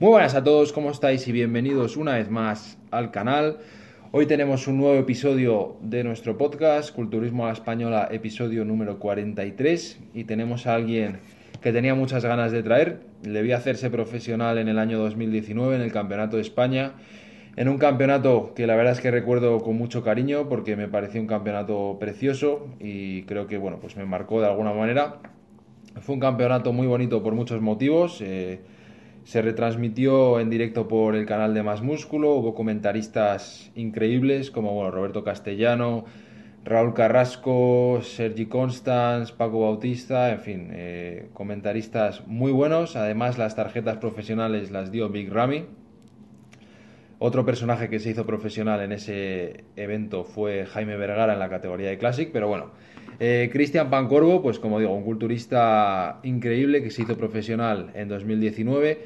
Muy buenas a todos, ¿cómo estáis? Y bienvenidos una vez más al canal. Hoy tenemos un nuevo episodio de nuestro podcast, Culturismo a la Española, episodio número 43. Y tenemos a alguien que tenía muchas ganas de traer. Le vi hacerse profesional en el año 2019 en el Campeonato de España. En un campeonato que la verdad es que recuerdo con mucho cariño porque me pareció un campeonato precioso y creo que bueno, pues me marcó de alguna manera. Fue un campeonato muy bonito por muchos motivos. Eh, se retransmitió en directo por el canal de Más Músculo, hubo comentaristas increíbles como bueno, Roberto Castellano, Raúl Carrasco, Sergi Constans, Paco Bautista, en fin, eh, comentaristas muy buenos. Además, las tarjetas profesionales las dio Big Ramy. Otro personaje que se hizo profesional en ese evento fue Jaime Vergara en la categoría de Classic, pero bueno, eh, Cristian Pancorvo, pues como digo, un culturista increíble que se hizo profesional en 2019.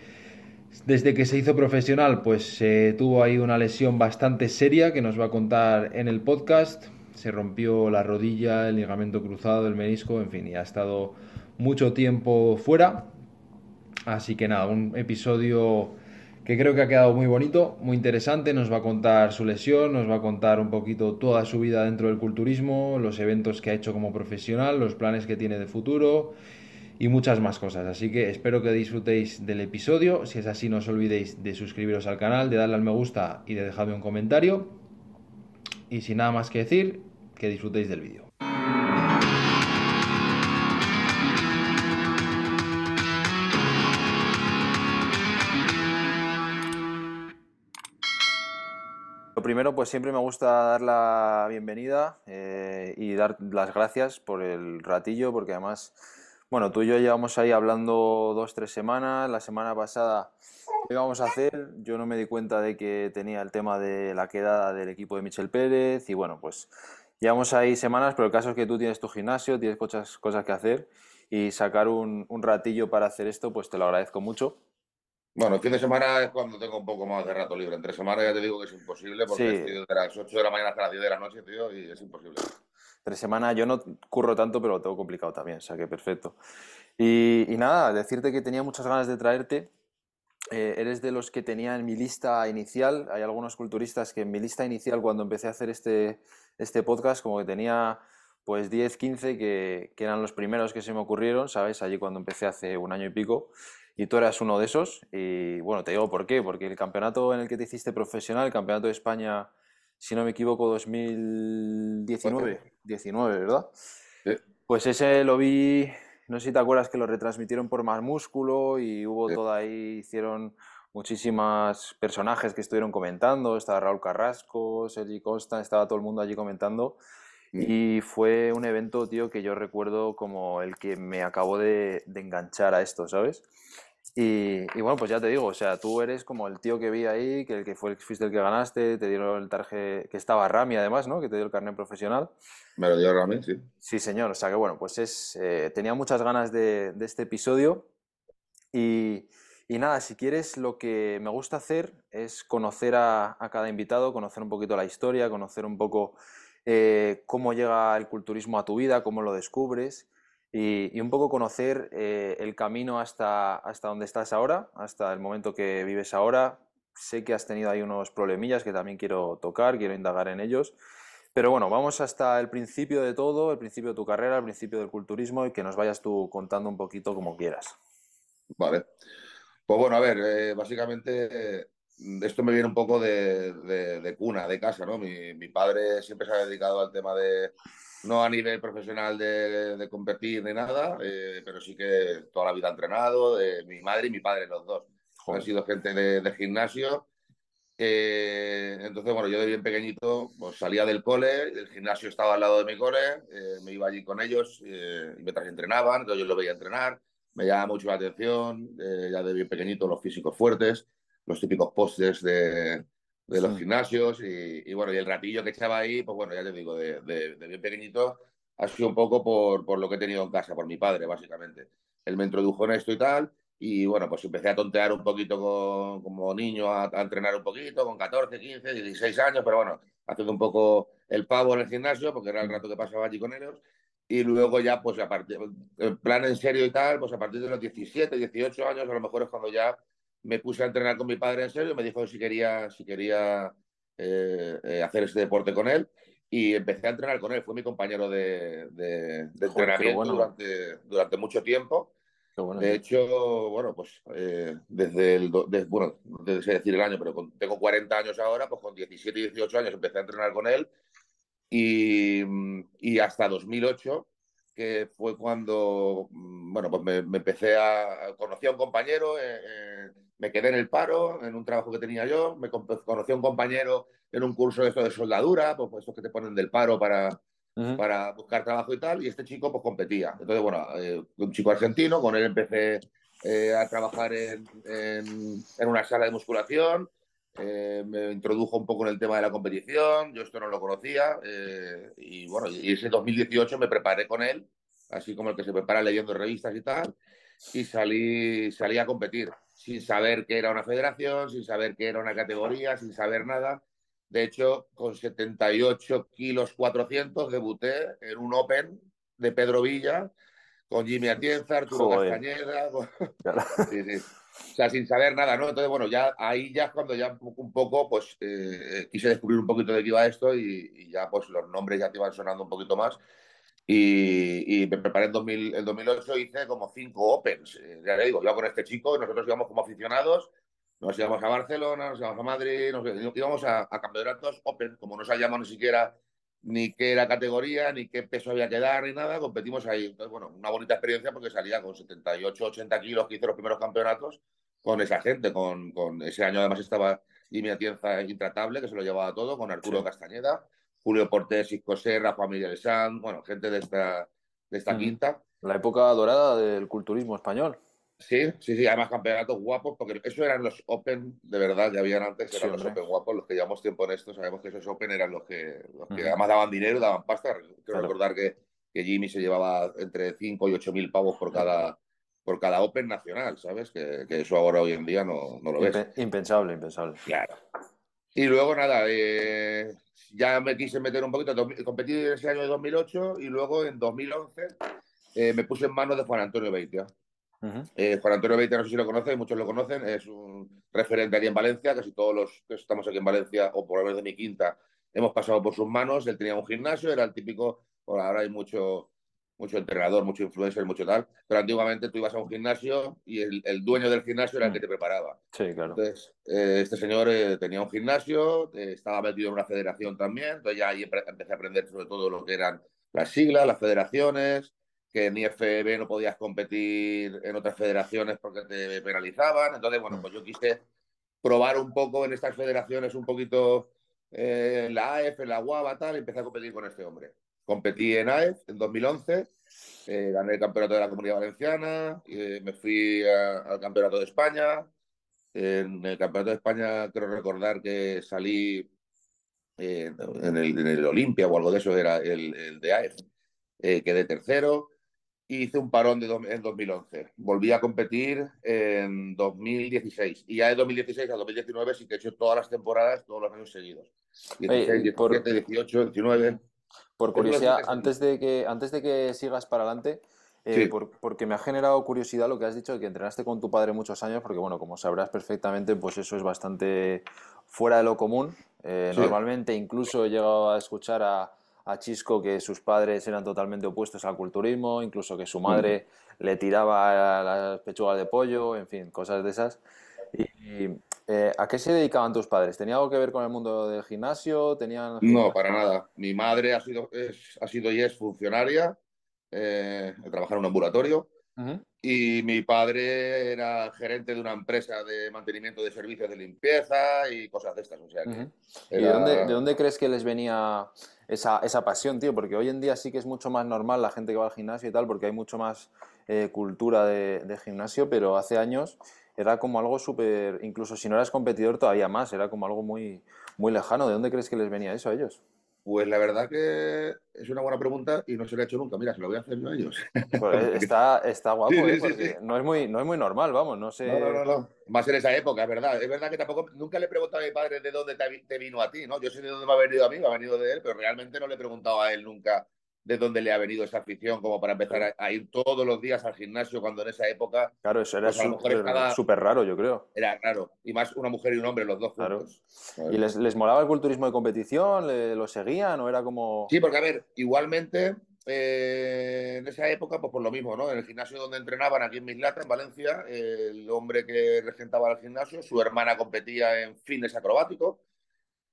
Desde que se hizo profesional, pues tuvo ahí una lesión bastante seria que nos va a contar en el podcast. Se rompió la rodilla, el ligamento cruzado, el menisco, en fin, y ha estado mucho tiempo fuera. Así que nada, un episodio que creo que ha quedado muy bonito, muy interesante. Nos va a contar su lesión, nos va a contar un poquito toda su vida dentro del culturismo, los eventos que ha hecho como profesional, los planes que tiene de futuro y muchas más cosas. Así que espero que disfrutéis del episodio. Si es así, no os olvidéis de suscribiros al canal, de darle al me gusta y de dejarme un comentario. Y sin nada más que decir, que disfrutéis del vídeo. Primero, pues siempre me gusta dar la bienvenida eh, y dar las gracias por el ratillo, porque además, bueno, tú y yo llevamos ahí hablando dos, tres semanas. La semana pasada, ¿qué íbamos a hacer? Yo no me di cuenta de que tenía el tema de la quedada del equipo de Michel Pérez y bueno, pues llevamos ahí semanas, pero el caso es que tú tienes tu gimnasio, tienes muchas cosas que hacer y sacar un ratillo para hacer esto, pues te lo agradezco mucho. Bueno, el fin de semana es cuando tengo un poco más de rato libre. Entre semana ya te digo que es imposible porque estoy de las 8 de la mañana hasta las 10 de la noche, tío, y es imposible. Entre semana yo no curro tanto, pero lo tengo complicado también, o sea que perfecto. Y, nada, decirte que tenía muchas ganas de traerte. Eh, eres de los que tenía en mi lista inicial. Hay algunos culturistas que en mi lista inicial, cuando empecé a hacer este, este podcast, como que tenía pues 10, 15 que, que eran los primeros que se me ocurrieron, ¿sabes? Allí cuando empecé hace un año y pico y tú eras uno de esos. Y bueno, te digo por qué, porque el campeonato en el que te hiciste profesional, el campeonato de España, si no me equivoco, 2019, 19, ¿verdad? Pues ese lo vi, no sé si te acuerdas que lo retransmitieron por Más Músculo y hubo toda ahí, hicieron muchísimas personajes que estuvieron comentando, estaba Raúl Carrasco, Sergi Costa, estaba todo el mundo allí comentando. Y fue un evento, tío, que yo recuerdo como el que me acabó de, de enganchar a esto, ¿sabes? Y, bueno, pues ya te digo, o sea, tú eres como el tío que vi ahí, que el que fue el, fuiste el que ganaste, te dieron el tarje, que estaba Rami además, ¿no? Que te dio el carnet profesional. Me lo dio Rami, sí. Sí, señor, o sea que bueno, pues es, eh, tenía muchas ganas de, de este episodio y, y, nada, si quieres, lo que me gusta hacer es conocer a, a cada invitado, conocer un poquito la historia, conocer un poco eh, cómo llega el culturismo a tu vida, cómo lo descubres y, un poco conocer eh, el camino hasta, hasta donde estás ahora, hasta el momento que vives ahora. Sé que has tenido ahí unos problemillas que también quiero tocar, quiero indagar en ellos. Pero bueno, vamos hasta el principio de todo, el principio de tu carrera, el principio del culturismo y que nos vayas tú contando un poquito como quieras. Vale. Pues bueno, a ver, eh, básicamente esto me viene un poco de, de, cuna, de casa, ¿no? Mi, mi, padre siempre se ha dedicado al tema de, no a nivel profesional de, competir ni nada, eh, pero sí que toda la vida ha entrenado, mi madre y mi padre, los dos. Han sido gente de, gimnasio. Eh, entonces, bueno, yo de bien pequeñito pues, salía del cole, el gimnasio estaba al lado de mi cole, eh, me iba allí con ellos y mientras entrenaban, entonces yo lo veía entrenar, me llamaba mucho la atención, ya de bien pequeñito los físicos fuertes, los típicos postes de, de los gimnasios y, bueno, y el ratillo que echaba ahí, pues bueno, ya te digo, de, bien pequeñito, ha sido un poco por, por, lo que he tenido en casa, por mi padre, básicamente. Él me introdujo en esto y tal, y bueno, pues empecé a tontear un poquito como niño, a, entrenar un poquito, con 14, 15, 16 años, pero bueno, haciendo un poco el pavo en el gimnasio, porque era el rato que pasaba allí con ellos. Y luego ya, pues a partir, en plan en serio y tal, pues a partir de los 17, 18 años, a lo mejor es cuando ya me puse a entrenar con mi padre en serio, me dijo si quería, si quería eh, eh, hacer este deporte con él y empecé a entrenar con él. Fue mi compañero de, de, entrenamiento durante, durante mucho tiempo. de hecho, bueno, pues eh, desde el, bueno, desde decir el año, pero tengo 40 años ahora, pues con 17 y 18 años empecé a entrenar con él y, y hasta 2008 que fue cuando, bueno, pues me, empecé a, conocí a un compañero, eh, eh, me quedé en el paro, en un trabajo que tenía yo, me conocí a un compañero en un curso de de soldadura, pues, pues estos que te ponen del paro para, para buscar trabajo y tal, y este chico pues competía. Entonces, bueno, eh, un chico argentino, con él empecé a trabajar en, en, una sala de musculación, me introdujo un poco en el tema de la competición, yo esto no lo conocía y bueno, y ese 2018 me preparé con él, así como el que se prepara leyendo revistas y tal, y salí, salí a competir sin saber que era una federación, sin saber que era una categoría, sin saber nada. De hecho, con 78 kilos 400 debuté en un Open de Pedro Villa con Jimmy Atienza, Arturo Castañeda. sí, sí. O sea, sin saber nada, ¿no? Entonces, bueno, ya ahí ya es cuando ya un poco, pues, eh, quise descubrir un poquito de qué iba esto y, ya, pues, los nombres ya te iban sonando un poquito más. Y, me preparé en 2000, el 2008, hice como cinco Opens. Eh, ya le digo, yo con este chico, nosotros íbamos como aficionados, nos íbamos a Barcelona, nos íbamos a Madrid, nos íbamos a, a campeonatos Open, como no sabíamos ni siquiera ni qué era categoría, ni qué peso había que dar, ni nada, competimos ahí. Entonces, bueno, una bonita experiencia porque salía con 78, 80 kilos que hice los primeros campeonatos con esa gente, con, con ese año además estaba Jimmy Atienza intratable, que se lo llevaba todo, con Arturo Castañeda, Julio Portés, Isco Serra, Juan Miguel Sanz, bueno, gente de esta, de esta quinta. La época dorada del culturismo español. Sí, sí, sí, además campeonatos guapos, porque eso eran los Open de verdad, ya habían antes, eran los Open guapos, los que llevamos tiempo en esto, sabemos que esos Open eran los que, los que además daban dinero, daban pasta. Quiero recordar que, que, Jimmy se llevaba entre 5 y 8 mil pavos por cada, por cada Open nacional, ¿sabes? Que, que eso ahora hoy en día no, no lo ves. Impensable, impensable. Claro. Y luego nada, eh, ya me quise meter un poquito, competí ese año de 2008 y luego en 2011 eh, me puse en manos de Juan Antonio Beitia. Eh, Juan Antonio Beitia, no sé si lo conocen, muchos lo conocen, es un referente aquí en Valencia, casi todos los que estamos aquí en Valencia, o por lo menos de mi quinta, hemos pasado por sus manos, él tenía un gimnasio, era el típico, por ahora hay mucho, mucho entrenador, mucho influencer, mucho tal, pero antiguamente tú ibas a un gimnasio y el, dueño del gimnasio era el que te preparaba. Sí, claro. Entonces, eh, este señor eh, tenía un gimnasio, estaba metido en una federación también, entonces ya ahí empecé a aprender sobre todo lo que eran las siglas, las federaciones, que en IFB no podías competir en otras federaciones porque te penalizaban. Entonces, bueno, pues yo quise probar un poco en estas federaciones, un poquito eh, en la AEF, en la UABA, tal, y empecé a competir con este hombre. Competí en AEF en 2011, eh, gané el campeonato de la Comunidad Valenciana, y, me fui al campeonato de España. En el campeonato de España creo recordar que salí eh, en, el, en el Olimpia o algo de eso, era el, el de AEF. quedé tercero hice un parón de en 2011. Volví a competir en 2016 y ya de 2016 a 2019 sí que he hecho todas las temporadas, todos los años seguidos. 16, 17, 18, 19. Por curiosidad, antes de que, antes de que sigas para adelante, eh, porque me ha generado curiosidad lo que has dicho de que entrenaste con tu padre muchos años, porque bueno, como sabrás perfectamente, pues eso es bastante fuera de lo común. Eh, normalmente incluso he llegado a escuchar a, a Chisco que sus padres eran totalmente opuestos al culturismo, incluso que su madre le tiraba las pechugas de pollo, en fin, cosas de esas. Y, eh, ¿A qué se dedicaban tus padres? ¿Tenía algo que ver con el mundo del gimnasio? ¿Tenían... No, para nada. Mi madre ha sido, ha sido y es funcionaria, eh, trabaja en un ambulatorio. Y mi padre era gerente de una empresa de mantenimiento de servicios de limpieza y cosas de estas. O sea ¿Y de, dónde, de, dónde, crees que les venía esa, esa, pasión, tío? Porque hoy en día sí que es mucho más normal la gente que va al gimnasio y tal, porque hay mucho más eh, cultura de, de, gimnasio, pero hace años era como algo súper, incluso si no eras competidor todavía más, era como algo muy, muy lejano. ¿De dónde crees que les venía eso a ellos? Pues la verdad que es una buena pregunta y no se le ha hecho nunca. Mira, se lo voy a hacer yo a ellos. Pues está, está guapo, ¿eh? porque no, es muy, no es muy normal, vamos, no sé. No, no, no, Más en esa época, es verdad. Es verdad que tampoco, nunca le he preguntado a mi padre de dónde te, vino a ti, ¿no? Yo sé de dónde me ha venido a mí, me ha venido de él, pero realmente no le he preguntado a él nunca de dónde le ha venido esa afición como para empezar a, ir todos los días al gimnasio cuando en esa época... Claro, eso era pues súper raro, yo creo. Era raro. Y más una mujer y un hombre, los dos juntos. ¿Y les, les, molaba el culturismo de competición? ¿Lo seguían o era como...? Sí, porque a ver, igualmente... Eh, en esa época, pues por lo mismo, ¿no? En el gimnasio donde entrenaban aquí en Mislata, en Valencia, el hombre que regentaba el gimnasio, su hermana competía en fines acrobáticos,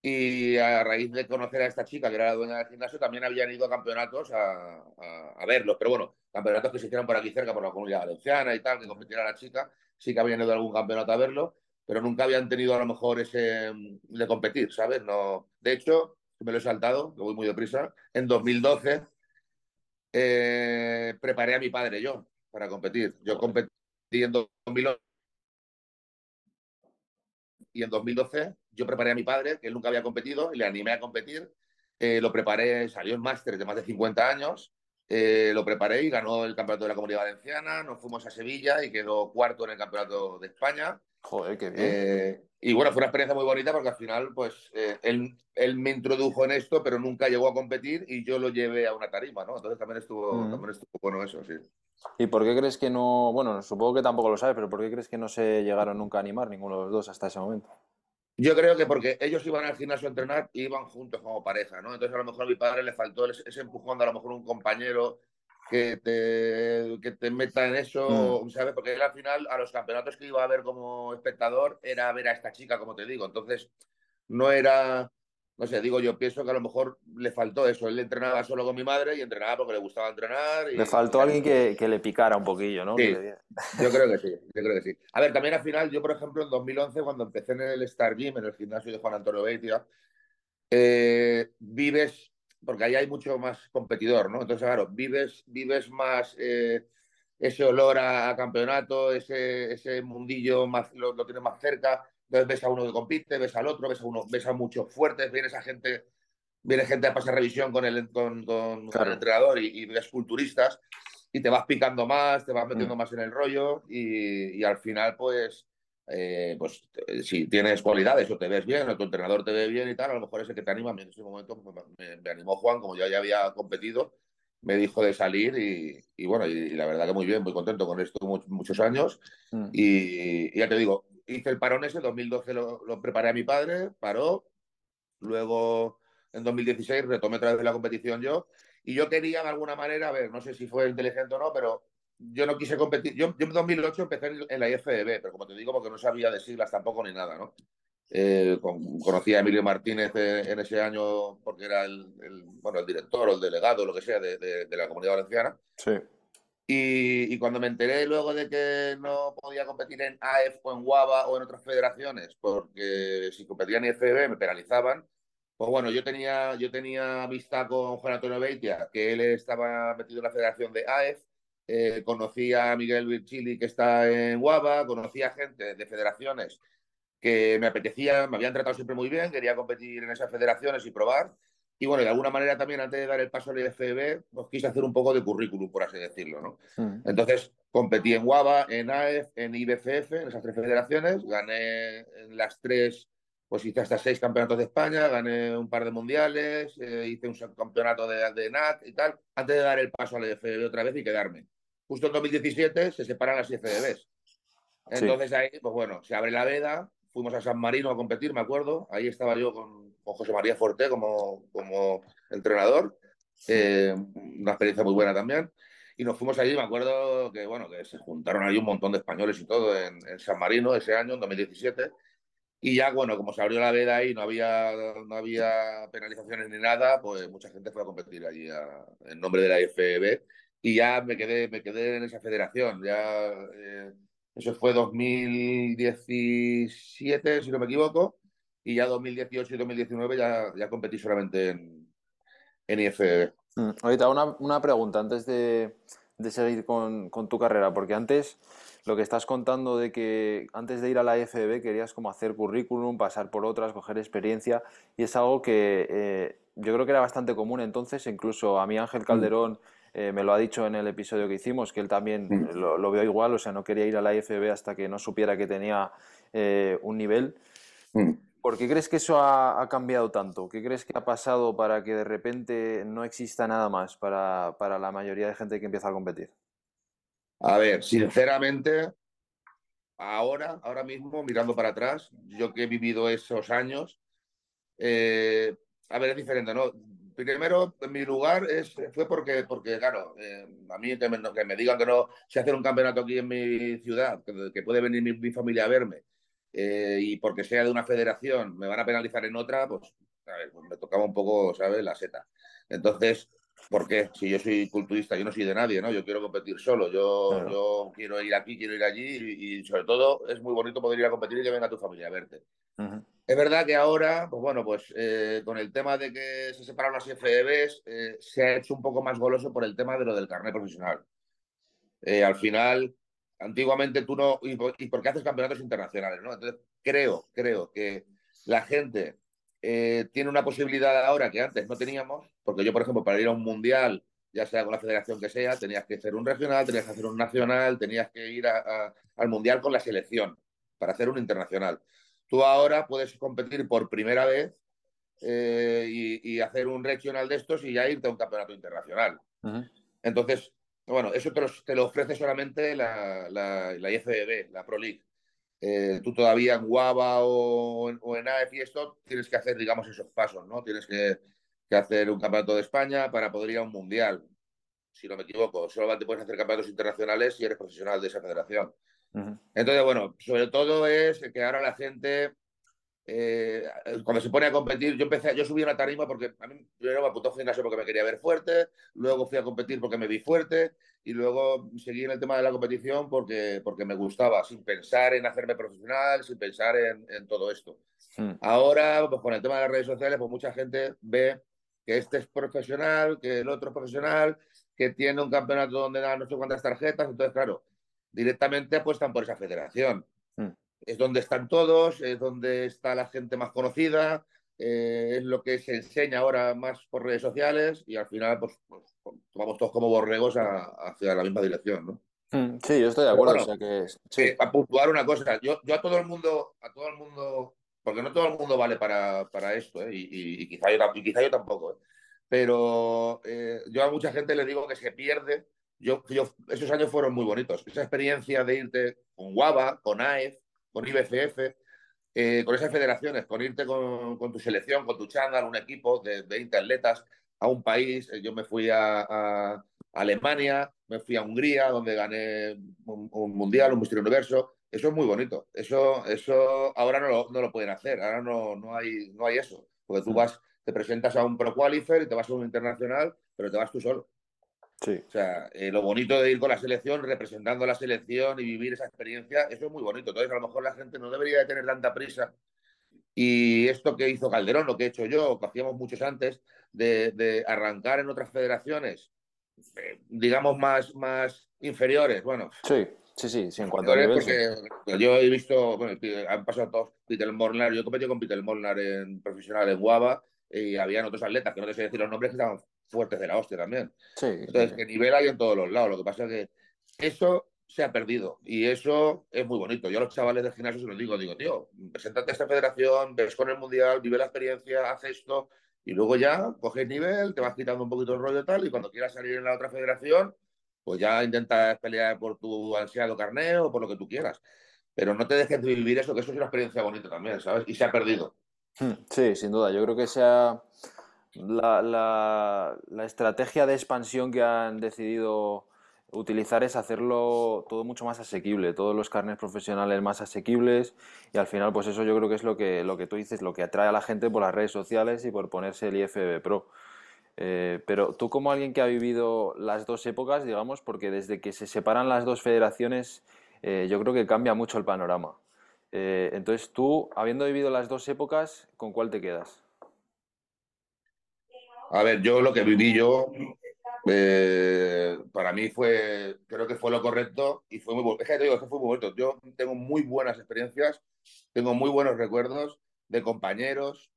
y a raíz de conocer a esta chica, que era la dueña del gimnasio, también habían ido a campeonatos a, a, verlos. Pero bueno, campeonatos que se hicieron por aquí cerca, por la comunidad valenciana y tal, que competiera la chica. Sí que habían ido a algún campeonato a verlo, pero nunca habían tenido a lo mejor ese mm, de competir, ¿sabes? No. De hecho, me lo he saltado, que voy muy deprisa. En 2012 eh, preparé a mi padre yo para competir. Yo competí en 2011 y en 2012 yo preparé a mi padre, que él nunca había competido, y le animé a competir. Eh, lo preparé, salió en máster de más de 50 años, eh, lo preparé y ganó el campeonato de la Comunidad Valenciana, nos fuimos a Sevilla y quedó cuarto en el campeonato de España. Joder, qué bien. Eh, y bueno, fue una experiencia muy bonita porque al final, pues, él, él, me introdujo en esto, pero nunca llegó a competir y yo lo llevé a una tarima, ¿no? Entonces también estuvo, mm. también estuvo bueno eso, sí. ¿Y por qué crees que no, bueno, supongo que tampoco lo sabes, pero por qué crees que no se llegaron nunca a animar ninguno de los dos hasta ese momento? Yo creo que porque ellos iban al gimnasio a entrenar y iban juntos como pareja, ¿no? Entonces a lo mejor a mi padre le faltó ese empujón de a lo mejor un compañero que te, que te meta en eso, mm. ¿sabes? Porque él al final a los campeonatos que iba a ver como espectador era ver a esta chica, como te digo. Entonces no era no sé, digo yo, pienso que a lo mejor le faltó eso. Él entrenaba solo con mi madre y entrenaba porque le gustaba entrenar. le faltó alguien que, que, le picara un poquillo, ¿no? Sí, yo creo que sí, yo creo que sí. A ver, también al final, yo por ejemplo en 2011, cuando empecé en el Star Gym, en el gimnasio de Juan Antonio Beitia, eh, vives, porque ahí hay mucho más competidor, ¿no? Entonces, claro, vives, vives más eh, ese olor a, campeonato, ese, ese mundillo más, lo, lo tienes más cerca entonces ves a uno que compite, ves al otro, ves a uno, ves a muchos fuertes, viene esa gente, viene gente a pasar revisión con el, con, con, el entrenador y, ves culturistas y te vas picando más, te vas metiendo mm. más en el rollo y, y al final pues eh, pues si tienes cualidades o te ves bien o tu entrenador te ve bien y tal, a lo mejor ese que te anima, en ese momento pues, me, animó Juan, como yo ya había competido, me dijo de salir y, y bueno, y, la verdad que muy bien, muy contento con esto muchos años mm. y, ya te digo, hice el parón ese, en 2012 lo, preparé a mi padre, paró, luego en 2016 retomé otra vez la competición yo, y yo quería de alguna manera, a ver, no sé si fue inteligente o no, pero yo no quise competir. Yo, en 2008 empecé en la IFBB, pero como te digo, porque no sabía de siglas tampoco ni nada, ¿no? Eh, conocí a Emilio Martínez en, ese año porque era el, bueno, el director o el delegado, lo que sea, de, de la comunidad valenciana. Sí. Y, cuando me enteré luego de que no podía competir en AEF o en WABA o en otras federaciones, porque si competía en IFB me penalizaban, pues bueno, yo tenía, yo tenía amistad con Juan Antonio Beitia, que él estaba metido en la federación de AEF, eh, conocí a Miguel Virchili, que está en WABA, conocí a gente de federaciones que me apetecía, me habían tratado siempre muy bien, quería competir en esas federaciones y probar. Y bueno, de alguna manera también antes de dar el paso al IFB, pues quise hacer un poco de currículum, por así decirlo, ¿no? Entonces competí en WABA, en AEF, en IBFF, en esas tres federaciones, gané en las tres, pues hice hasta seis campeonatos de España, gané un par de mundiales, eh, hice un campeonato de, de NAT y tal, antes de dar el paso al IFB otra vez y quedarme. Justo en 2017 se separan las IFBs. Entonces ahí, pues bueno, se abre la veda, fuimos a San Marino a competir, me acuerdo, ahí estaba yo con con José María Forte como, como entrenador. Eh, una experiencia muy buena también. Y nos fuimos allí, me acuerdo que, bueno, que se juntaron ahí un montón de españoles y todo en, San Marino ese año, en 2017. Y ya, bueno, como se abrió la veda ahí, no había, no había penalizaciones ni nada, pues mucha gente fue a competir allí en nombre de la IFB. Y ya me quedé, me quedé en esa federación. Ya, eh, eso fue 2017, si no me equivoco y ya 2018 y 2019 ya, ya competí solamente en, en IFBB. Mm, ahorita una, una, pregunta antes de, de seguir con, con, tu carrera, porque antes lo que estás contando de que antes de ir a la IFBB querías como hacer currículum, pasar por otras, coger experiencia y es algo que eh, yo creo que era bastante común entonces, incluso a mí Ángel Calderón eh, me lo ha dicho en el episodio que hicimos, que él también lo, lo, veo igual, o sea, no quería ir a la IFBB hasta que no supiera que tenía eh, un nivel. ¿Por qué crees que eso ha, cambiado tanto? ¿Qué crees que ha pasado para que de repente no exista nada más para, para la mayoría de gente que empieza a competir? A ver, sinceramente, ahora, ahora mismo, mirando para atrás, yo que he vivido esos años, eh, a ver, es diferente, ¿no? Primero, en mi lugar es, fue porque, porque claro, eh, a mí que me, digan que no se hace un campeonato aquí en mi ciudad, que, puede venir mi, familia a verme, eh, y porque sea de una federación me van a penalizar en otra, pues, a ver, pues me tocaba un poco, ¿sabes?, la seta. Entonces, ¿Por qué? Si yo soy culturista, yo no soy de nadie, ¿no? Yo quiero competir solo, yo, yo quiero ir aquí, quiero ir allí y, sobre todo es muy bonito poder ir a competir y que venga tu familia a verte. Es verdad que ahora, pues bueno, pues eh, con el tema de que se separaron las FEBs, eh, se ha hecho un poco más goloso por el tema de lo del carnet profesional. Eh, al final, antiguamente tú no, y, y porque haces campeonatos internacionales, ¿no? Entonces, creo, creo que la gente eh, tiene una posibilidad ahora que antes no teníamos, porque yo, por ejemplo, para ir a un mundial, ya sea con la federación que sea, tenías que hacer un regional, tenías que hacer un nacional, tenías que ir al mundial con la selección para hacer un internacional. Tú ahora puedes competir por primera vez eh, y, hacer un regional de estos y ya irte a un campeonato internacional. Entonces, bueno, eso te lo, ofrece solamente la, la, la IFBB, la Pro League. Eh, tú todavía en Guava o, en AEF y esto tienes que hacer, digamos, esos pasos, ¿no? Tienes que, hacer un campeonato de España para poder ir a un mundial, si no me equivoco. Solamente puedes hacer campeonatos internacionales si eres profesional de esa federación. Entonces, bueno, sobre todo es que ahora la gente eh, cuando se pone a competir, yo empecé, yo subí una tarima porque a mí primero me apuntó gimnasio porque me quería ver fuerte, luego fui a competir porque me vi fuerte y luego seguí en el tema de la competición porque, porque me gustaba, sin pensar en hacerme profesional, sin pensar en, todo esto. Hmm. Ahora, pues con el tema de las redes sociales, pues mucha gente ve que este es profesional, que el otro es profesional, que tiene un campeonato donde dan no sé cuántas tarjetas, entonces, claro, directamente apuestan por esa federación. Es donde están todos, es donde está la gente más conocida, eh, es lo que se enseña ahora más por redes sociales y al final pues, pues vamos todos como borregos hacia la misma dirección, ¿no? Mm, sí, yo estoy de acuerdo. que sí. a puntuar una cosa, yo, yo a todo el mundo, a todo el mundo, porque no todo el mundo vale para, esto, ¿eh? y, quizá yo, quizá yo tampoco, ¿eh? pero yo a mucha gente le digo que se pierde. Yo, yo, esos años fueron muy bonitos. Esa experiencia de irte con Guava, con AEF, con IBCF, eh, con esas federaciones, con irte con, tu selección, con tu chándal, un equipo de 20 atletas a un país. Eh, yo me fui a, Alemania, me fui a Hungría, donde gané un, mundial, un Mister Universo. Eso es muy bonito. Eso, eso ahora no lo, no lo pueden hacer. Ahora no, no, hay, no hay eso. Porque tú vas, te presentas a un Pro Qualifier y te vas a un internacional, pero te vas tú solo. O sea, eh, lo bonito de ir con la selección, representando a la selección y vivir esa experiencia, eso es muy bonito. Entonces, a lo mejor la gente no debería de tener tanta prisa. Y esto que hizo Calderón, lo que he hecho yo, que hacíamos muchos antes, de, arrancar en otras federaciones, eh, digamos, más, más inferiores. Bueno, sí, sí, sí, sí en cuanto a Yo he visto, bueno, han pasado todos, Peter Molnar, yo competí con Peter Molnar en profesional en Guava y habían otros atletas, que no te sé decir los nombres, que estaban fuertes de la hostia también. Entonces, que nivel hay en todos los lados. Lo que pasa es que eso se ha perdido y eso es muy bonito. Yo a los chavales del gimnasio se los digo, digo, tío, preséntate a esta federación, ves con el mundial, vive la experiencia, haz esto y luego ya coges nivel, te vas quitando un poquito el rollo y tal y cuando quieras salir en la otra federación, pues ya intentas pelear por tu ansiado carneo o por lo que tú quieras. Pero no te dejes de vivir eso, que eso es una experiencia bonita también, ¿sabes? Y se ha perdido. Hmm, sí, sin duda. Yo creo que se ha la, estrategia de expansión que han decidido utilizar es hacerlo todo mucho más asequible, todos los carnes profesionales más asequibles y al final pues eso yo creo que es lo que, lo que tú dices, lo que atrae a la gente por las redes sociales y por ponerse el IFB Pro. Eh, pero tú como alguien que ha vivido las dos épocas, digamos, porque desde que se separan las dos federaciones eh, yo creo que cambia mucho el panorama. Eh, entonces tú, habiendo vivido las dos épocas, ¿con cuál te quedas? A ver, yo lo que viví yo, eh, para mí fue, creo que fue lo correcto y fue muy bueno. Es que te digo, que fue muy bonito. Yo tengo muy buenas experiencias, tengo muy buenos recuerdos de compañeros,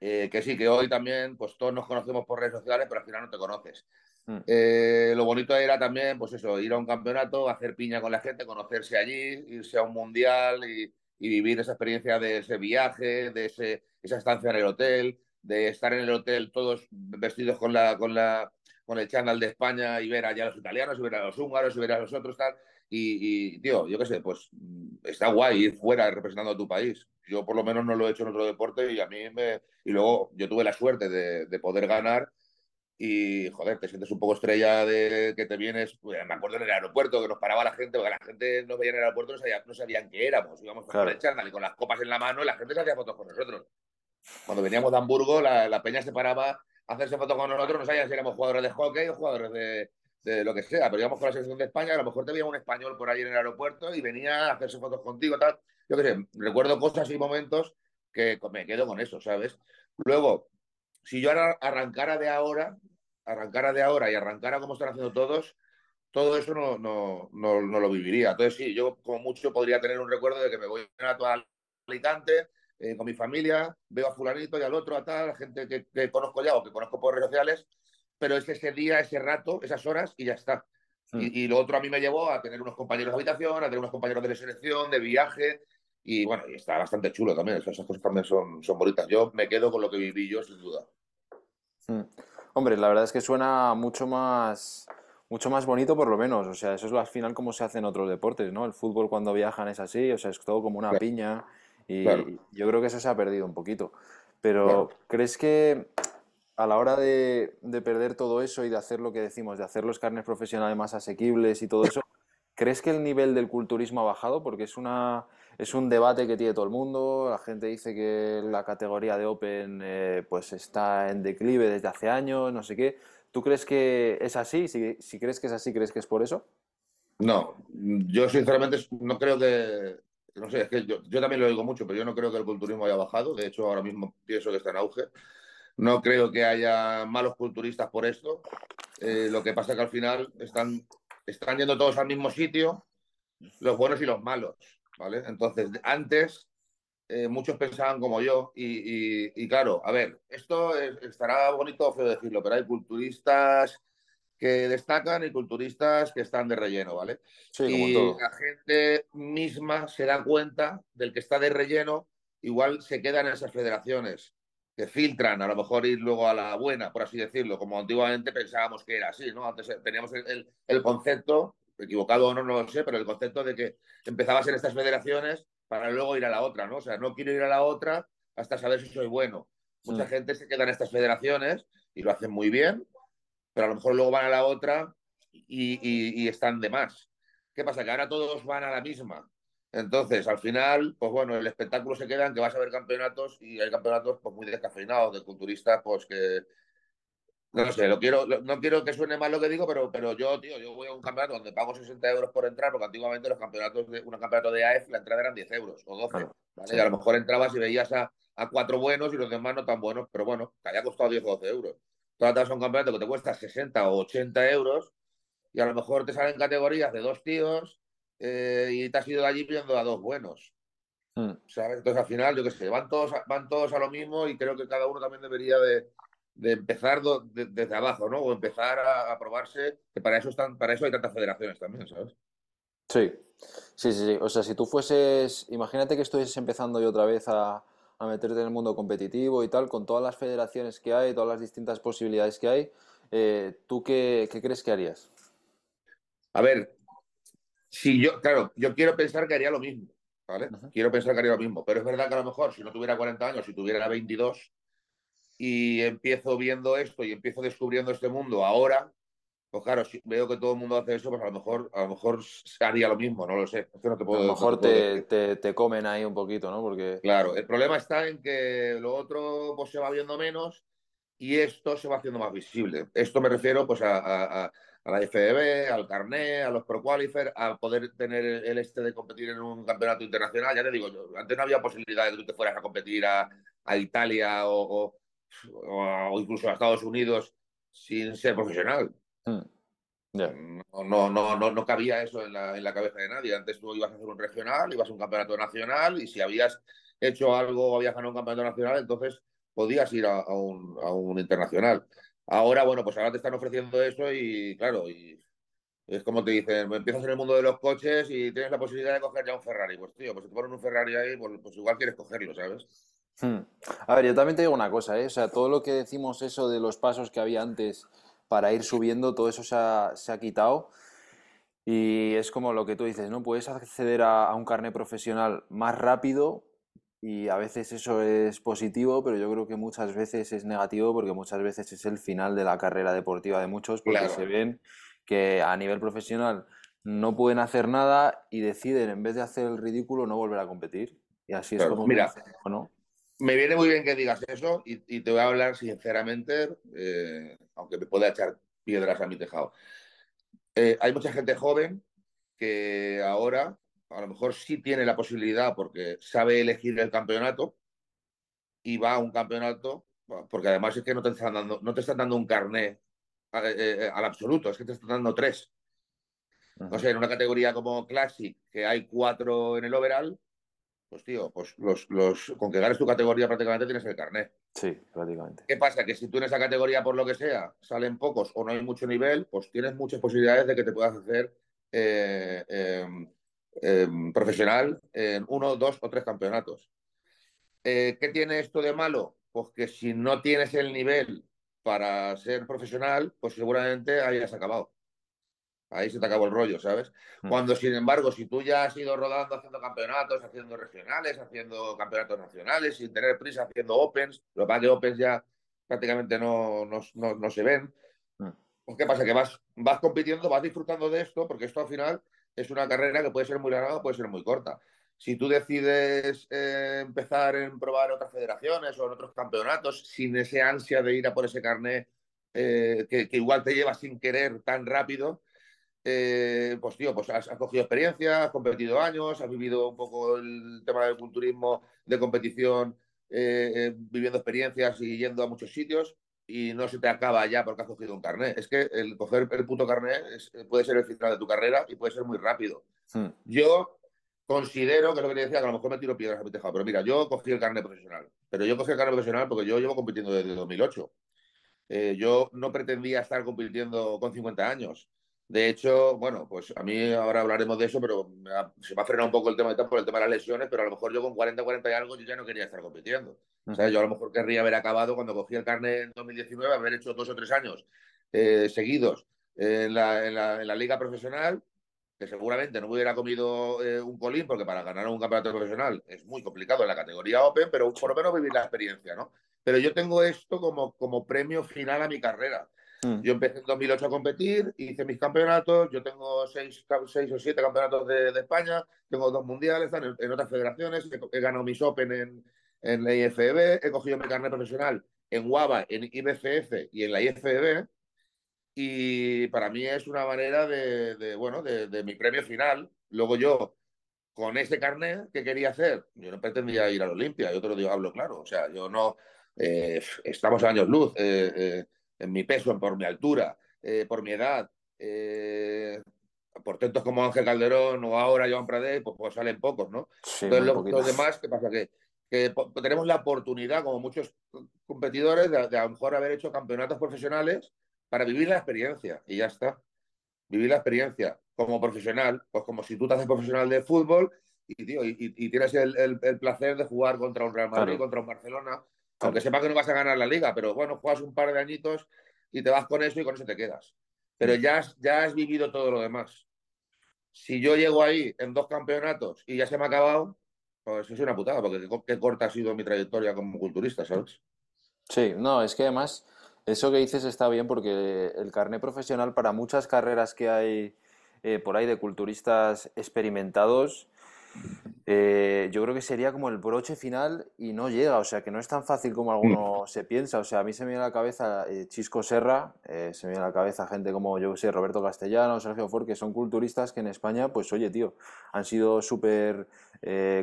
eh, que sí, que hoy también, pues todos nos conocemos por redes sociales, pero al final no te conoces. Mm. Eh, lo bonito era también, pues eso, ir a un campeonato, hacer piña con la gente, conocerse allí, irse a un mundial y, y vivir esa experiencia de ese viaje, de ese, esa estancia en el hotel, de estar en el hotel todos vestidos con la, con la, con el chándal de España y ver allá a los italianos, y ver a los húngaros, y ver a los otros, tal. Y, y tío, yo qué sé, pues está guay ir fuera representando a tu país. Yo por lo menos no lo he hecho en otro deporte y a mí me... Y luego yo tuve la suerte de, de poder ganar y, joder, te sientes un poco estrella de que te vienes... Pues, me acuerdo en el aeropuerto que nos paraba la gente, porque la gente nos veía en el aeropuerto, no, sabía, no sabían qué éramos. Íbamos con el chándal y con las copas en la mano y la gente se hacía fotos con nosotros. Cuando veníamos de Hamburgo, la, la peña se paraba a hacerse fotos con nosotros, no sabían si éramos jugadores de hockey o jugadores de, de lo que sea, pero íbamos con la selección de España, a lo mejor te veía un español por ahí en el aeropuerto y venía a hacerse fotos contigo, tal. Yo qué sé, recuerdo cosas y momentos que me quedo con eso, ¿sabes? Luego, si yo arrancara de ahora, arrancara de ahora y arrancara como están haciendo todos, todo eso no, no, no, no lo viviría. Entonces, sí, yo como mucho podría tener un recuerdo de que me voy a toda Alicante eh, con mi familia, veo a fulanito y al otro, a tal, gente que, que conozco ya o que conozco por redes sociales, pero es ese día, ese rato, esas horas y ya está. Mm. Y, y, lo otro a mí me llevó a tener unos compañeros de habitación, a tener unos compañeros de selección, de viaje, y bueno, y está bastante chulo también, esas cosas también son, son bonitas. Yo me quedo con lo que viví yo, sin duda. Mm. Hombre, la verdad es que suena mucho más, mucho más bonito por lo menos, o sea, eso es al final como se hace en otros deportes, ¿no? El fútbol cuando viajan es así, o sea, es todo como una Claro. piña y Claro. yo creo que eso se ha perdido un poquito. Pero Claro. ¿crees que a la hora de, de perder todo eso y de hacer lo que decimos, de hacer los carnes profesionales más asequibles y todo eso, ¿crees que el nivel del culturismo ha bajado? Porque es una, es un debate que tiene todo el mundo. La gente dice que la categoría de Open eh, pues está en declive desde hace años, no sé qué. ¿Tú crees que es así? Si, si crees que es así, ¿crees que es por eso? No, yo sinceramente no creo que, no sé, es que yo, yo también lo digo mucho, pero yo no creo que el culturismo haya bajado. De hecho, ahora mismo pienso que está en auge. No creo que haya malos culturistas por esto. Eh, lo que pasa es que al final están, están yendo todos al mismo sitio, los buenos y los malos, ¿vale? Entonces, antes eh, muchos pensaban como yo y, y- claro, a ver, esto es- estará bonito o feo decirlo, pero hay culturistas que destacan y culturistas que están de relleno, ¿vale? Sí, como y todo. la gente misma se da cuenta del que está de relleno, igual se quedan en esas federaciones que filtran a lo mejor ir luego a la buena, por así decirlo, como antiguamente pensábamos que era así, ¿no? Antes teníamos el, el- el concepto, equivocado o no, no lo sé, pero el concepto de que empezabas en estas federaciones para luego ir a la otra, ¿no? O sea, no quiero ir a la otra hasta saber si soy bueno. Mucha gente se queda en estas federaciones y lo hacen muy bien, pero a lo mejor luego van a la otra y, y- y están de más. ¿Qué pasa? Que ahora todos van a la misma. Entonces, al final, pues bueno, el espectáculo se queda en que vas a ver campeonatos y hay campeonatos pues muy descafeinados, de culturistas, pues que no sé, lo quiero, no quiero que suene mal lo que digo, pero, pero yo, tío, yo voy a un campeonato donde pago 60 euros por entrar, porque antiguamente los campeonatos de un campeonato de AF la entrada eran 10 euros o 12, Claro, ¿vale? sí. Y a lo mejor entrabas y veías a, a cuatro buenos y los demás no tan buenos, pero bueno, te haya costado 10 o 12 euros. Vas a un campeonato que te cuesta 60 o 80 euros y a lo mejor te salen categorías de dos tíos eh, y te has ido de allí viendo a dos buenos. Mm. ¿sabes? Entonces al final, yo qué sé, van todos, a, van todos a lo mismo y creo que cada uno también debería de, de empezar do, de, desde abajo, ¿no? O empezar a, a, probarse, que para eso están, para eso hay tantas federaciones también, ¿sabes? Sí, sí, sí, sí. O sea, si tú fueses, imagínate que estuvieses empezando yo otra vez a, a meterte en el mundo competitivo y tal, con todas las federaciones que hay, todas las distintas posibilidades que hay, eh, ¿tú qué, qué crees que harías? A ver, si yo, claro, yo quiero pensar que haría lo mismo, ¿vale? Quiero pensar que haría lo mismo, pero es verdad que a lo mejor si no tuviera 40 años, si tuviera 22 y empiezo viendo esto y empiezo descubriendo este mundo ahora, pues claro, si veo que todo el mundo hace eso, pues a lo mejor, a lo mejor haría lo mismo, no lo sé. Es que no te A lo no mejor te puedo te, te, te comen ahí un poquito, ¿no? Porque, Claro, el problema está en que lo otro pues, se va viendo menos y esto se va haciendo más visible. Esto me refiero pues a, a- a- a la FEB, al carné, a los Pro Qualifier, a poder tener el este de competir en un campeonato internacional. Ya te digo, yo, antes no había posibilidad de que tú te fueras a competir a, a Italia o, o- o incluso a Estados Unidos sin ser profesional. Mm, ya. No, no, no, no, no cabía eso en la, en la cabeza de nadie. Antes tú ibas a hacer un regional, ibas a un campeonato nacional y si habías hecho algo o habías ganado un campeonato nacional, entonces podías ir a, a un, a un internacional. Ahora, bueno, pues ahora te están ofreciendo eso y claro, y Es como te dicen, empiezas en el mundo de los coches y tienes la posibilidad de coger ya un Ferrari. Pues tío, pues si te ponen un Ferrari ahí, pues, pues igual quieres cogerlo, ¿sabes? Hmm. A ver, yo también te digo una cosa, ¿eh? O sea, todo lo que decimos eso de los pasos que había antes para ir subiendo, todo eso se ha, se ha quitado. Y es como lo que tú dices, ¿no? Puedes acceder a, a un carnet profesional más rápido y a veces eso es positivo, pero yo creo que muchas veces es negativo porque muchas veces es el final de la carrera deportiva de muchos porque Claro. se ven que a nivel profesional no pueden hacer nada y deciden en vez de hacer el ridículo no volver a competir. Y así es como mira. ¿no? Me viene muy bien que digas eso y, y te voy a hablar sinceramente, eh, aunque me pueda echar piedras a mi tejado. Eh, hay mucha gente joven que ahora a lo mejor sí tiene la posibilidad porque sabe elegir el campeonato y va a un campeonato, porque además es que no te están dando, no te están dando un carné eh, al absoluto, es que te están dando tres. No sé, en una categoría como Classic, que hay cuatro en el overall, pues tío, pues los, los, con que ganes tu categoría prácticamente tienes el carnet. Sí, prácticamente. ¿Qué pasa? Que si tú en esa categoría, por lo que sea, salen pocos o no hay mucho nivel, pues tienes muchas posibilidades de que te puedas hacer eh, eh, eh, profesional en uno, dos o tres campeonatos. Eh, ¿Qué tiene esto de malo? Pues que si no tienes el nivel para ser profesional, pues seguramente hayas acabado. Ahí se te acabó el rollo, ¿sabes? Mm. Cuando, sin embargo, si tú ya has ido rodando haciendo campeonatos, haciendo regionales, haciendo campeonatos nacionales, sin tener prisa, haciendo opens, lo que que opens ya prácticamente no, no, no, no se ven, Mm. pues ¿qué pasa? Que vas, vas compitiendo, vas disfrutando de esto, porque esto al final es una carrera que puede ser muy larga o puede ser muy corta. Si tú decides eh, empezar en probar otras federaciones o en otros campeonatos sin ese ansia de ir a por ese carnet eh, que, que igual te lleva sin querer tan rápido, eh, pues tío, pues has, has, cogido experiencia, has competido años, has vivido un poco el tema del culturismo de competición, eh, eh, viviendo experiencias y yendo a muchos sitios y no se te acaba ya porque has cogido un carnet. Es que el coger el puto carnet es, puede ser el final de tu carrera y puede ser muy rápido. Hmm. Yo considero que es lo que te decía, que a lo mejor me tiro piedras a mi tejado, pero mira, yo cogí el carnet profesional, pero yo cogí el carnet profesional porque yo llevo compitiendo desde 2008. Eh, yo no pretendía estar compitiendo con 50 años. De hecho, bueno, pues a mí ahora hablaremos de eso, pero me ha, se me ha frenado un poco el tema de por el tema de las lesiones, pero a lo mejor yo con 40, 40 y algo yo ya no quería estar compitiendo. -huh. ¿sabes? Yo a lo mejor querría haber acabado cuando cogí el carnet en 2019, haber hecho dos o tres años eh, seguidos en la, en, la, en, la, liga profesional, que seguramente no hubiera comido eh, un colín, porque para ganar un campeonato profesional es muy complicado en la categoría Open, pero por lo menos vivir la experiencia, ¿no? Pero yo tengo esto como, como premio final a mi carrera. Mm. Yo empecé en 2008 a competir, hice mis campeonatos, yo tengo seis, seis o siete campeonatos de, de, España, tengo dos mundiales en, en otras federaciones, he, he, ganado mis Open en, en la IFBB, he cogido mi carnet profesional en WABA, en IBCF y en la IFBB, y para mí es una manera de, de bueno, de, de, mi premio final. Luego yo, con ese carnet que quería hacer, yo no pretendía ir a la Olimpia, yo te lo digo, hablo claro, o sea, yo no, eh, estamos a años luz, eh, eh, en mi peso, por mi altura, eh, por mi edad, eh, portentos como Ángel Calderón o ahora Joan Pradé, pues, pues, salen pocos, ¿no? Sí, Entonces, los, los, demás, ¿qué pasa? Que, que, tenemos la oportunidad, como muchos competidores, de, de, a lo mejor haber hecho campeonatos profesionales para vivir la experiencia y ya está. Vivir la experiencia como profesional, pues como si tú te haces profesional de fútbol y, tío, y, y tienes el, el, el, placer de jugar contra un Real Madrid, claro. contra un Barcelona, aunque sepa que no vas a ganar la liga, pero bueno, juegas un par de añitos y te vas con eso y con eso te quedas. Pero ya has, ya has vivido todo lo demás. Si yo llego ahí en dos campeonatos y ya se me ha acabado, pues es una putada, porque qué, qué corta ha sido mi trayectoria como culturista, ¿sabes? Sí, no, es que además eso que dices está bien porque el carnet profesional para muchas carreras que hay eh, por ahí de culturistas experimentados, eh, yo creo que sería como el broche final y no llega, o sea que no es tan fácil como alguno mm. se piensa, o sea, a mí se me viene a la cabeza eh, Chisco Serra, eh, se me viene a la cabeza gente como, yo sé, Roberto Castellano, Sergio Ford, que son culturistas que en España, pues oye, tío, han sido súper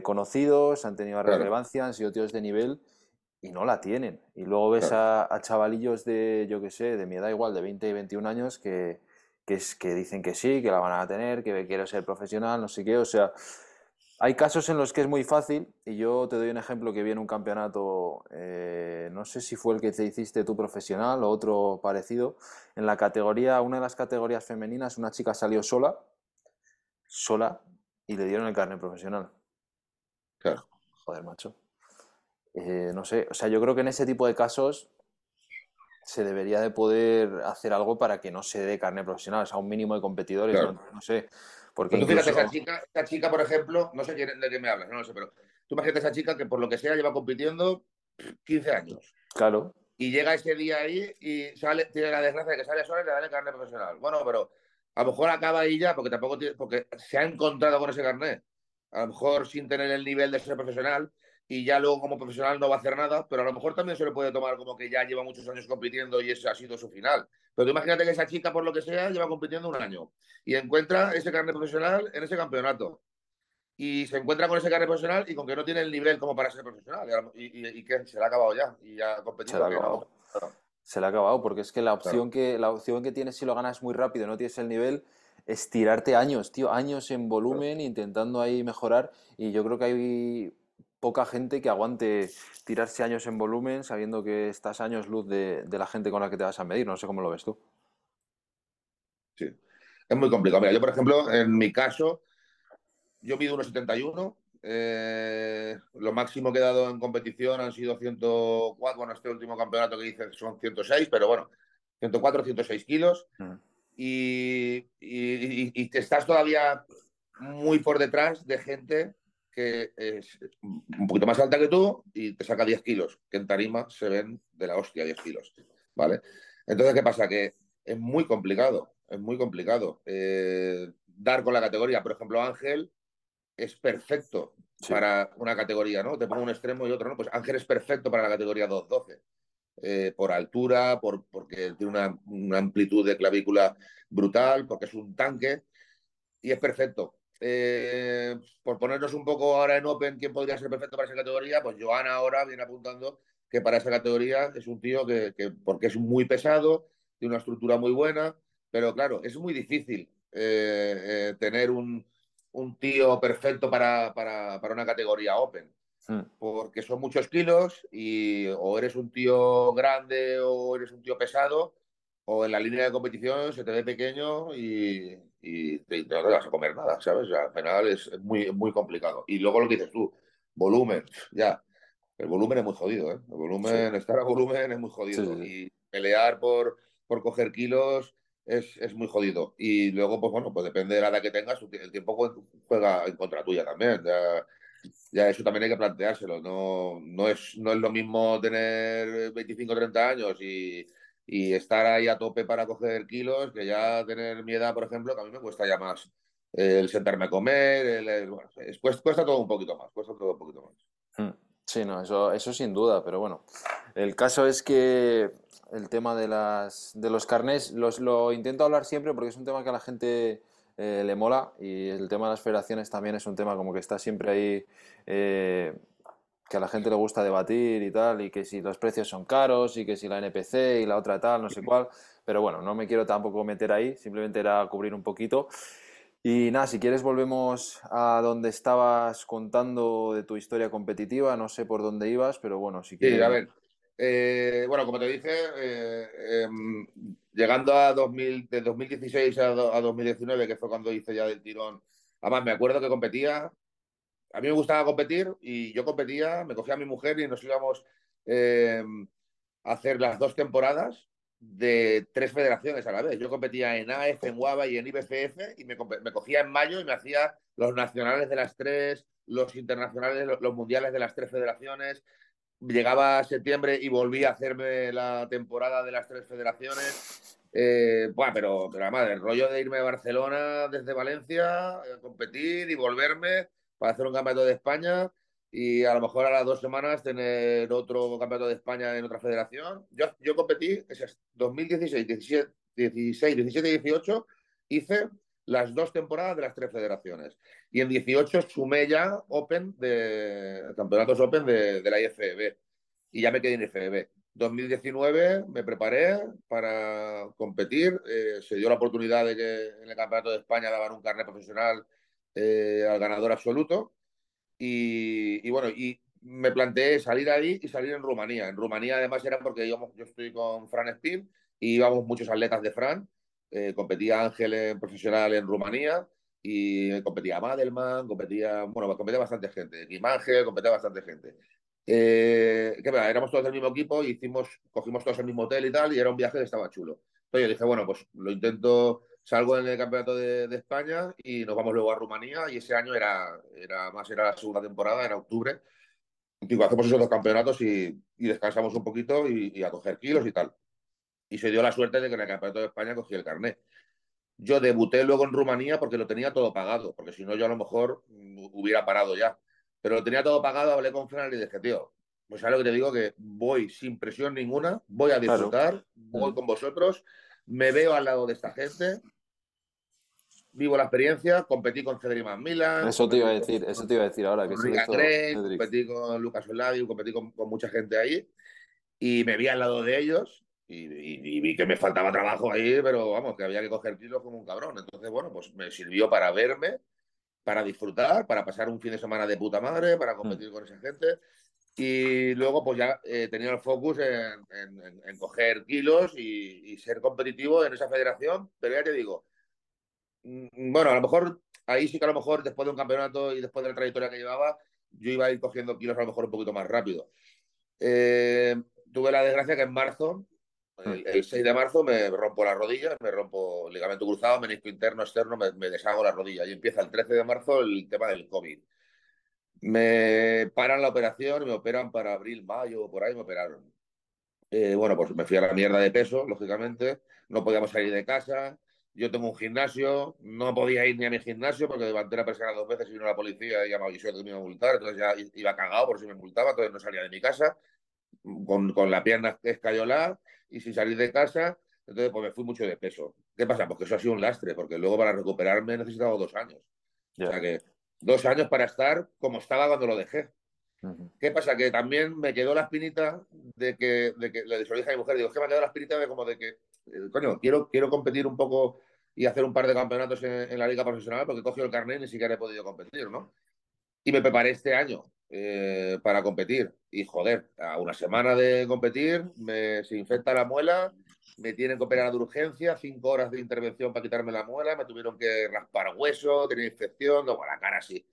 conocidos, han tenido Claro. relevancia, han sido tíos de nivel y no la tienen. Y luego ves a, a chavalillos de, yo qué sé, de mi edad igual, de 20 y 21 años, que, que, es, que dicen que sí, que la van a tener, que quieren ser profesional, no sé qué, o sea Hay casos en los que es muy fácil, y yo te doy un ejemplo que vi en un campeonato, eh, no sé si fue el que te hiciste tú profesional o otro parecido, en la categoría, una de las categorías femeninas, una chica salió sola, sola, y le dieron el carnet profesional. Claro. Joder, macho. Eh, no sé, o sea, yo creo que en ese tipo de casos se debería de poder hacer algo para que no se dé carnet profesional, o sea, un mínimo de competidores, Claro. no, no sé. Porque Pero tú fíjate, incluso- esa chica, esa chica, por ejemplo, no sé de qué me hablas, no lo sé, pero tú imagínate esa chica que por lo que sea lleva compitiendo 15 años Claro, y llega ese día ahí y sale, tiene la desgracia de que sale sola y le dan el carnet profesional. Bueno, pero a lo mejor acaba ahí ya porque tampoco tiene, porque se ha encontrado con ese carnet. A lo mejor sin tener el nivel de ser profesional y ya luego como profesional no va a hacer nada, pero a lo mejor también se le puede tomar como que ya lleva muchos años compitiendo y ese ha sido su final. Pero tú imagínate que esa chica, por lo que sea, lleva compitiendo un año y encuentra ese carnet profesional en ese campeonato. Y se encuentra con ese carnet profesional y con que no tiene el nivel como para ser profesional. Y que se le ha acabado ya. Y ya ha competido. Se le ha no- acabado. Claro. se le ha acabado, porque es que la opción, que, la opción que tienes si lo ganas muy rápido no tienes el nivel es tirarte años, tío, años en volumen, intentando ahí mejorar. Y yo creo que hay poca gente que aguante tirarse años en volumen sabiendo que estás años luz de, de la gente con la que te vas a medir. No sé cómo lo ves tú. Sí. Es muy complicado. Mira, yo, por ejemplo, en mi caso, yo mido 1,71. eh, lo máximo que he dado en competición han sido 104. Bueno, este último campeonato que hice son 106, pero bueno, 104, 106 kilos. Mm. Y, y- y- y te estás todavía muy por detrás de gente que es un poquito más alta que tú y te saca 10 kilos, que en tarima se ven de la hostia 10 kilos. ¿Vale? Entonces, ¿qué pasa? Que es muy complicado, es muy complicado eh, dar con la categoría. Por ejemplo, Ángel es perfecto Sí. para una categoría, ¿no? Te pongo un extremo y otro, ¿no? Pues Ángel es perfecto para la categoría 212. eh, por altura, por, porque tiene una, una amplitud de clavícula brutal, porque es un tanque y es perfecto. Eh, por ponernos un poco ahora en Open, ¿quién podría ser perfecto para esa categoría? Pues Joana ahora viene apuntando que para esa categoría es un tío que, que porque es muy pesado, tiene una estructura muy buena, pero claro, es muy difícil eh, eh, tener un, un tío perfecto para, para, para una categoría Open Mm. porque son muchos kilos y o eres un tío grande o eres un tío pesado o en la línea de competición se te ve pequeño y, y te, no te vas a comer nada, ¿sabes? O sea, al final es muy, muy complicado. Y luego lo que dices tú, volumen, ya. El volumen es muy jodido, ¿eh? El volumen, estar a volumen es muy jodido. Sí, sí, sí. Y pelear por, por coger kilos es, es muy jodido. Y luego, pues bueno, pues depende de la edad que tengas, el tiempo juega en contra tuya también. Ya, ya eso también hay que planteárselo. No, no, es, no es lo mismo tener 25 o 30 años y, y estar ahí a tope para coger kilos que ya tener mi edad, por ejemplo, que a mí me cuesta ya más eh, el sentarme a comer, el, el- bueno, es- cuesta, cuesta todo un poquito más, cuesta todo un poquito más. Mm. Sí, no, eso, eso sin duda, pero bueno. El caso es que el tema de las de los carnés los, lo intento hablar siempre porque es un tema que a la gente eh, le mola y el tema de las federaciones también es un tema como que está siempre ahí eh, que a la gente le gusta debatir y tal, y que si los precios son caros y que si la NPC y la otra tal, no sé cuál, pero bueno, no me quiero tampoco meter ahí, simplemente era cubrir un poquito. Y nada, si quieres volvemos a donde estabas contando de tu historia competitiva, no sé por dónde ibas, pero bueno, si Sí, quieres... a ver. eh, bueno, como te dije, eh, em, llegando a 2000, de 2016 a, do- a 2019, que fue cuando hice ya del tirón. Además, me acuerdo que competía. A mí me gustaba competir y yo competía, me cogía a mi mujer y nos íbamos em, a hacer las dos temporadas de tres federaciones a la vez. Yo competía en AF, en WABA y en IBFF y me, me cogía en mayo y me hacía los nacionales de las tres, los internacionales, los, mundiales de las tres federaciones. Llegaba a septiembre y volví a hacerme la temporada de las tres federaciones. Eh, pero, pero además, el rollo de irme a Barcelona desde Valencia, eh, competir y volverme para hacer un campeonato de España y a lo mejor a las dos semanas tener otro campeonato de España en otra federación. Yo, yo competí, esas 2016, 17, 16, 17 y 18, hice las dos temporadas de las tres federaciones. Y en 18 sumé ya Open de campeonatos Open de, de la IFBB. Y ya me quedé en IFBB. 2019 me preparé para competir. eh, se dio la oportunidad de que en el Campeonato de España daban un carnet profesional eh, al ganador absoluto. Y, bueno, y me planteé salir ahí y salir en Rumanía. En Rumanía además era porque íbamos, yo estoy con Fran Spin y íbamos muchos atletas de Fran. Eh, competía Ángel en profesional en Rumanía y competía Madelman, competía, bueno, competía bastante gente. Kim Ángel, competía bastante gente. Eh, que éramos todos del mismo equipo y hicimos, cogimos todos el mismo hotel y tal, y era un viaje que estaba chulo. Entonces yo dije, bueno, pues lo intento, salgo en el campeonato de, España y nos vamos luego a Rumanía, y ese año era, era más, era la segunda temporada, era octubre. Digo, hacemos esos dos campeonatos y, descansamos un poquito y, a coger kilos y tal. Y se dio la suerte de que en el campeonato de España cogí el carnet. Yo debuté luego en Rumanía porque lo tenía todo pagado, porque si no yo a lo mejor hubiera parado ya pero lo tenía todo pagado, hablé con Fran y dije, tío, pues sabes lo que te digo, que voy sin presión ninguna, voy a disfrutar, voy mm. con vosotros, me veo al lado de esta gente, vivo la experiencia, competí con Cedric Milan. Eso te iba a decir, eso te iba a decir ahora. Que competí con Lucas Oladio, competí con, mucha gente ahí y me vi al lado de ellos y, y, vi que me faltaba trabajo ahí, pero vamos, que había que coger kilos como un cabrón. Entonces, bueno, pues me sirvió para verme para disfrutar, para pasar un fin de semana de puta madre, para mm. competir con esa gente. Y luego, pues ya eh, tenía el focus en, coger kilos y, ser competitivo en esa federación. Pero ya te digo, mm, bueno, a lo mejor ahí sí que a lo mejor después de un campeonato y después de la trayectoria que llevaba, yo iba a ir cogiendo kilos a lo mejor un poquito más rápido. Eh, tuve la desgracia que en marzo el, 6 de marzo me rompo la rodilla, me rompo ligamento cruzado, menisco interno, externo, me, deshago la rodilla. Y empieza el 13 de marzo el tema del COVID. Me paran la operación me operan para abril, mayo, por ahí me operaron. Eh, bueno, pues me fui a la mierda de peso, lógicamente. No podíamos salir de casa. Yo tengo un gimnasio, no podía ir ni a mi gimnasio porque levanté la persona dos veces y vino la policía y me avisó que me iba a multar. Entonces ya iba cagado por si me multaba, entonces no salía de mi casa con, con la pierna escayolada y sin salir de casa, entonces pues me fui mucho de peso. ¿Qué pasa? Porque eso ha sido un lastre, porque luego para recuperarme he necesitado dos años. O sea que dos años para estar como estaba cuando lo dejé. ¿Qué pasa? Que también me quedó la espinita de que, de que le dije a mi mujer, digo, es que me ha quedado la espinita de como de que, eh, coño, quiero, quiero competir un poco y hacer un par de campeonatos en, la liga profesional porque he cogido el carnet y ni siquiera he podido competir, ¿no? Y me preparé este año eh, para competir. Y joder, a una semana de competir me, se infecta la muela, me tienen que operar de urgencia, cinco horas de intervención para quitarme la muela, me tuvieron que raspar hueso, tenía infección, luego la cara así.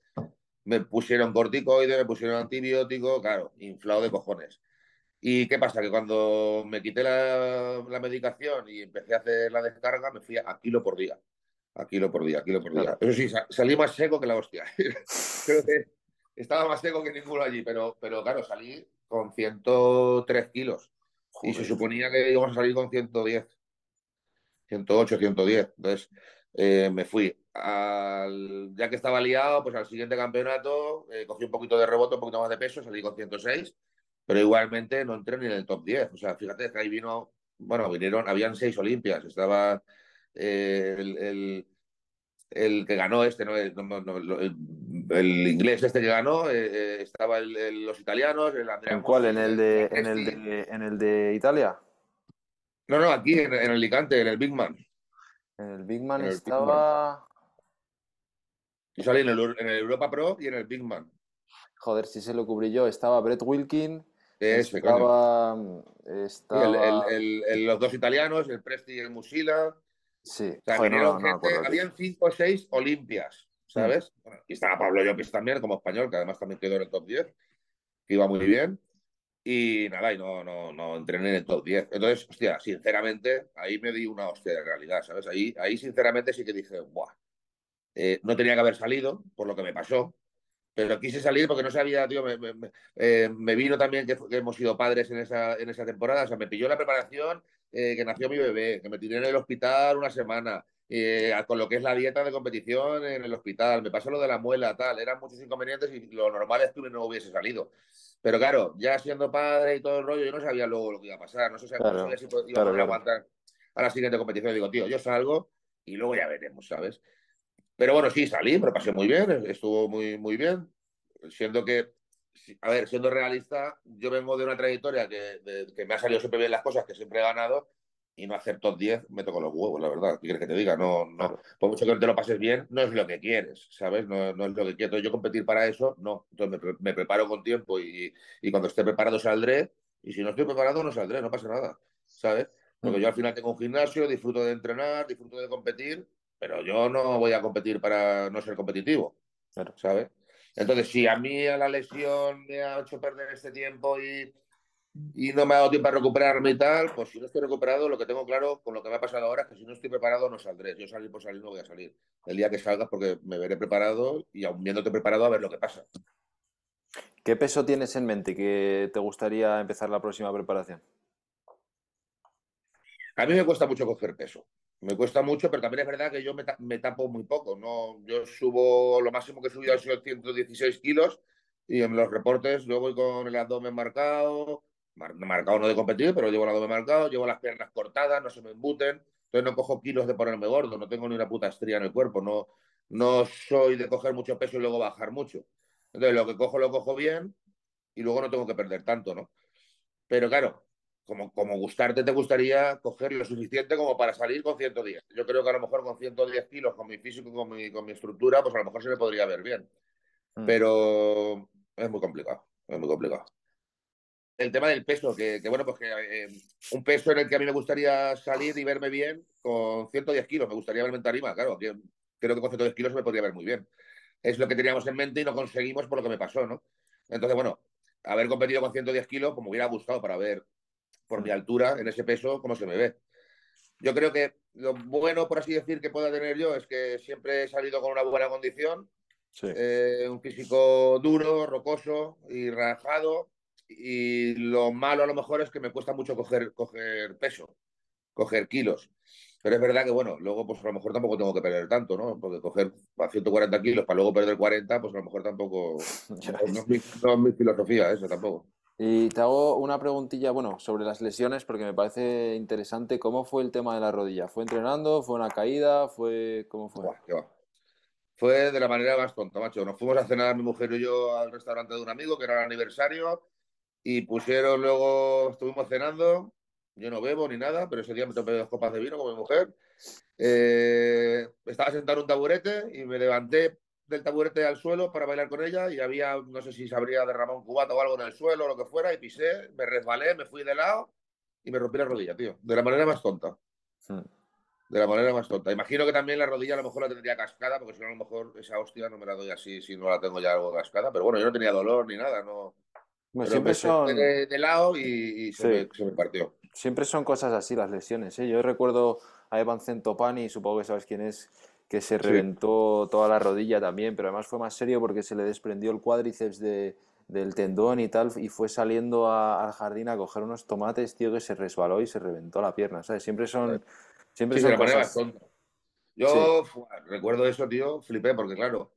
Me pusieron corticoides, me pusieron antibiótico, claro, inflado de cojones. ¿Y qué pasa? Que cuando me quité la, medicación y empecé a hacer la descarga, me fui a kilo por día. A kilo por día, a kilo por día. Eso sí, salí más seco que la hostia. Creo que estaba más seco que ninguno allí, pero, pero claro, salí con 103 kilos. Y se suponía que íbamos a salir con 110. 108, 110. Entonces eh, me fui. Al, ya que estaba liado, pues al siguiente campeonato eh, cogí un poquito de rebote, un poquito más de peso, salí con 106, pero igualmente no entré ni en el top 10. O sea, fíjate que ahí vino, bueno, vinieron, habían seis Olimpias. Estaba eh, el el que ganó este, ¿no? el, inglés este que ganó, eh, eh, estaba los italianos, el ¿En cuál? ¿En el de, en el de, en el de Italia? No, no, aquí en, el Alicante, en el Big Man. En el Big Man estaba. Yo salí en el, Europa Pro y en el Big Man. Joder, si se lo cubrí yo. Estaba Brett Wilkin. Estaba. estaba... los dos italianos, el Presti y el Musila. Sí, habían cinco o seis Olimpias, ¿sabes? y estaba Pablo Llopis también, como español, que además también quedó en el top 10, que iba muy bien. Y nada, y no, no, no entrené en el top 10. Entonces, hostia, sinceramente, ahí me di una hostia de realidad, ¿sabes? Ahí, ahí sinceramente sí que dije, ¡buah! Eh, no tenía que haber salido, por lo que me pasó, pero quise salir porque no sabía, tío, me, eh, vino también que, hemos sido padres en esa, en esa temporada, o sea, me pilló la preparación eh, que nació mi bebé, que me tiré en el hospital una semana, eh, con lo que es la dieta de competición en el hospital, me pasó lo de la muela, tal, eran muchos inconvenientes y lo normal es que no hubiese salido. Pero claro, ya siendo padre y todo el rollo, yo no sabía luego lo que iba a pasar, no, sé, si iba a aguantar a la siguiente competición. Digo, tío, yo salgo y luego ya veremos, ¿sabes? Pero bueno, sí, salí, me lo pasé muy bien, estuvo muy, muy bien, siendo que a ver, siendo realista, yo vengo de una trayectoria que, me ha salido siempre bien las cosas, que siempre he ganado, y no hacer top 10, me toco los huevos, la verdad. ¿Qué quieres que te diga? No, no. Por mucho que te lo pases bien, no es lo que quieres, ¿sabes? No, no es lo que quiero. Yo competir para eso, no. Entonces me, me preparo con tiempo y, y, cuando esté preparado saldré. Y si no estoy preparado, no saldré, no pasa nada, ¿sabes? Porque mm. yo al final tengo un gimnasio, disfruto de entrenar, disfruto de competir, pero yo no voy a competir para no ser competitivo, ¿sabes? Entonces, si a mí a la lesión me ha hecho perder este tiempo y y no me ha dado tiempo a recuperarme y tal, pues si no estoy recuperado, lo que tengo claro con lo que me ha pasado ahora es que si no estoy preparado no saldré. Yo salir por salir no voy a salir. El día que salgas porque me veré preparado y aún viéndote preparado a ver lo que pasa. ¿Qué peso tienes en mente que te gustaría empezar la próxima preparación? A mí me cuesta mucho coger peso. Me cuesta mucho, pero también es verdad que yo me, tapo muy poco. ¿no? Yo subo, lo máximo que he subido ha sido 116 kilos y en los reportes yo voy con el abdomen marcado, marcado no de competir, pero llevo el abdomen marcado, llevo las piernas cortadas, no se me embuten, entonces no cojo kilos de ponerme gordo, no tengo ni una puta estría en el cuerpo, no, no soy de coger mucho peso y luego bajar mucho. Entonces lo que cojo lo cojo bien y luego no tengo que perder tanto, ¿no? Pero claro, como, como gustarte te gustaría coger lo suficiente como para salir con 110. Yo creo que a lo mejor con 110 kilos, con mi físico, con mi, con mi estructura, pues a lo mejor se me podría ver bien. Mm. Pero es muy complicado, es muy complicado el tema del peso, que, bueno, pues que eh, un peso en el que a mí me gustaría salir y verme bien con 110 kilos, me gustaría verme en tarima, claro, que, creo que con 110 kilos me podría ver muy bien. Es lo que teníamos en mente y no conseguimos por lo que me pasó, ¿no? Entonces, bueno, haber competido con 110 kilos, como hubiera gustado para ver por mi altura en ese peso cómo se me ve. Yo creo que lo bueno, por así decir, que pueda tener yo es que siempre he salido con una buena condición, eh, un físico duro, rocoso y rajado, y lo malo a lo mejor es que me cuesta mucho coger, coger peso, coger kilos. Pero es verdad que, bueno, luego pues a lo mejor tampoco tengo que perder tanto, ¿no? Porque coger a 140 kilos para luego perder 40, pues a lo mejor tampoco... no, es mi, filosofía eso tampoco. Y te hago una preguntilla, bueno, sobre las lesiones, porque me parece interesante. ¿Cómo fue el tema de la rodilla? ¿Fue entrenando? ¿Fue una caída? ¿Fue cómo fue? Fue de la manera más tonta, macho. Nos fuimos a cenar mi mujer y yo al restaurante de un amigo, que era el aniversario, y pusieron luego, estuvimos cenando, yo no bebo ni nada, pero ese día me tomé dos copas de vino con mi mujer. Eh, estaba sentado en un taburete y me levanté del taburete al suelo para bailar con ella y había, no sé si se habría derramado un cubato o algo en el suelo o lo que fuera y pisé, me resbalé, me fui de lado y me rompí la rodilla, tío, de la manera más tonta. De la manera más tonta. Imagino que también la rodilla a lo mejor la tendría cascada, porque si no a lo mejor esa hostia no me la doy así si no la tengo ya algo cascada, pero bueno, yo no tenía dolor ni nada, no siempre son... de, lado y, se, me, partió. Siempre son cosas así las lesiones. ¿eh? Yo recuerdo a Evan Centopani, supongo que sabes quién es, que se reventó toda la rodilla también, pero además fue más serio porque se le desprendió el cuádriceps de, del tendón y tal, y fue saliendo al jardín a coger unos tomates, tío, que se resbaló y se reventó la pierna, ¿sabes? Siempre son... Siempre son cosas... Yo recuerdo eso, tío, flipé, porque claro,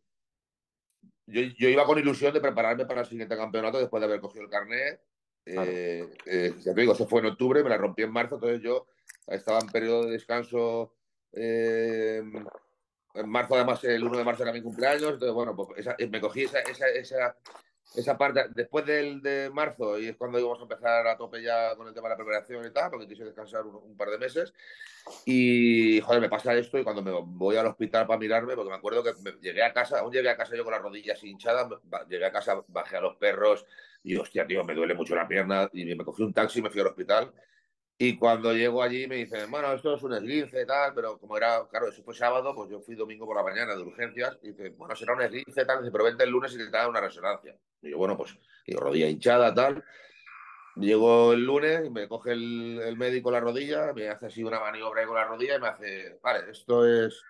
yo, iba con ilusión de prepararme para el siguiente campeonato después de haber cogido el carnet. Eh, eh, ya te digo, eso fue en octubre, me la rompí en marzo, entonces yo estaba en periodo de descanso. Eh, en marzo, además, el 1 de marzo era mi cumpleaños, entonces, bueno, pues me cogí esa, esa, esa, esa parte después del de marzo y es cuando íbamos a empezar a tope ya con el tema de la preparación y tal, porque quise descansar un, par de meses. Y joder, me pasa esto y cuando me voy al hospital para mirarme, porque me acuerdo que llegué a casa, aún llegué a casa yo con las rodillas hinchadas, llegué a casa, bajé a los perros y hostia, tío, me duele mucho la pierna y me cogí un taxi me fui al hospital y cuando llego allí me dicen, bueno, esto es un esguince y tal, pero como era, claro, eso fue sábado, pues yo fui domingo por la mañana de urgencias y dice, bueno, será un esguince tal, dice, pero vente el lunes y te da una resonancia. Y yo, bueno, pues, y rodilla hinchada, tal. Llego el lunes y me coge el, médico la rodilla, me hace así una maniobra con la rodilla y me hace, vale, esto es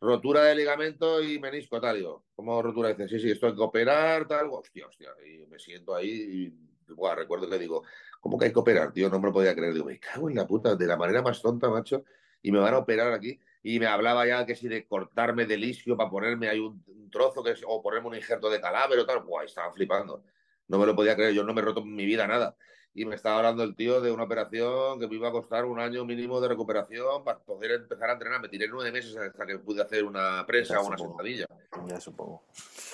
rotura de ligamento y menisco, tal. Digo, ¿cómo rotura? Dice, sí, sí, esto hay que operar, tal. Hostia, hostia. Y me siento ahí y, bueno, recuerdo que digo, ¿Cómo que hay que operar, tío? No me lo podía creer. Digo, me cago en la puta, de la manera más tonta, macho. Y me van a operar aquí. Y me hablaba ya que si de cortarme de lisio para ponerme ahí un, trozo que o ponerme un injerto de cadáver o tal. Buah, estaba flipando. No me lo podía creer. Yo no me he roto en mi vida nada. Y me estaba hablando el tío de una operación que me iba a costar un año mínimo de recuperación para poder empezar a entrenar. Me tiré nueve meses hasta que pude hacer una presa o una sentadilla. Ya supongo.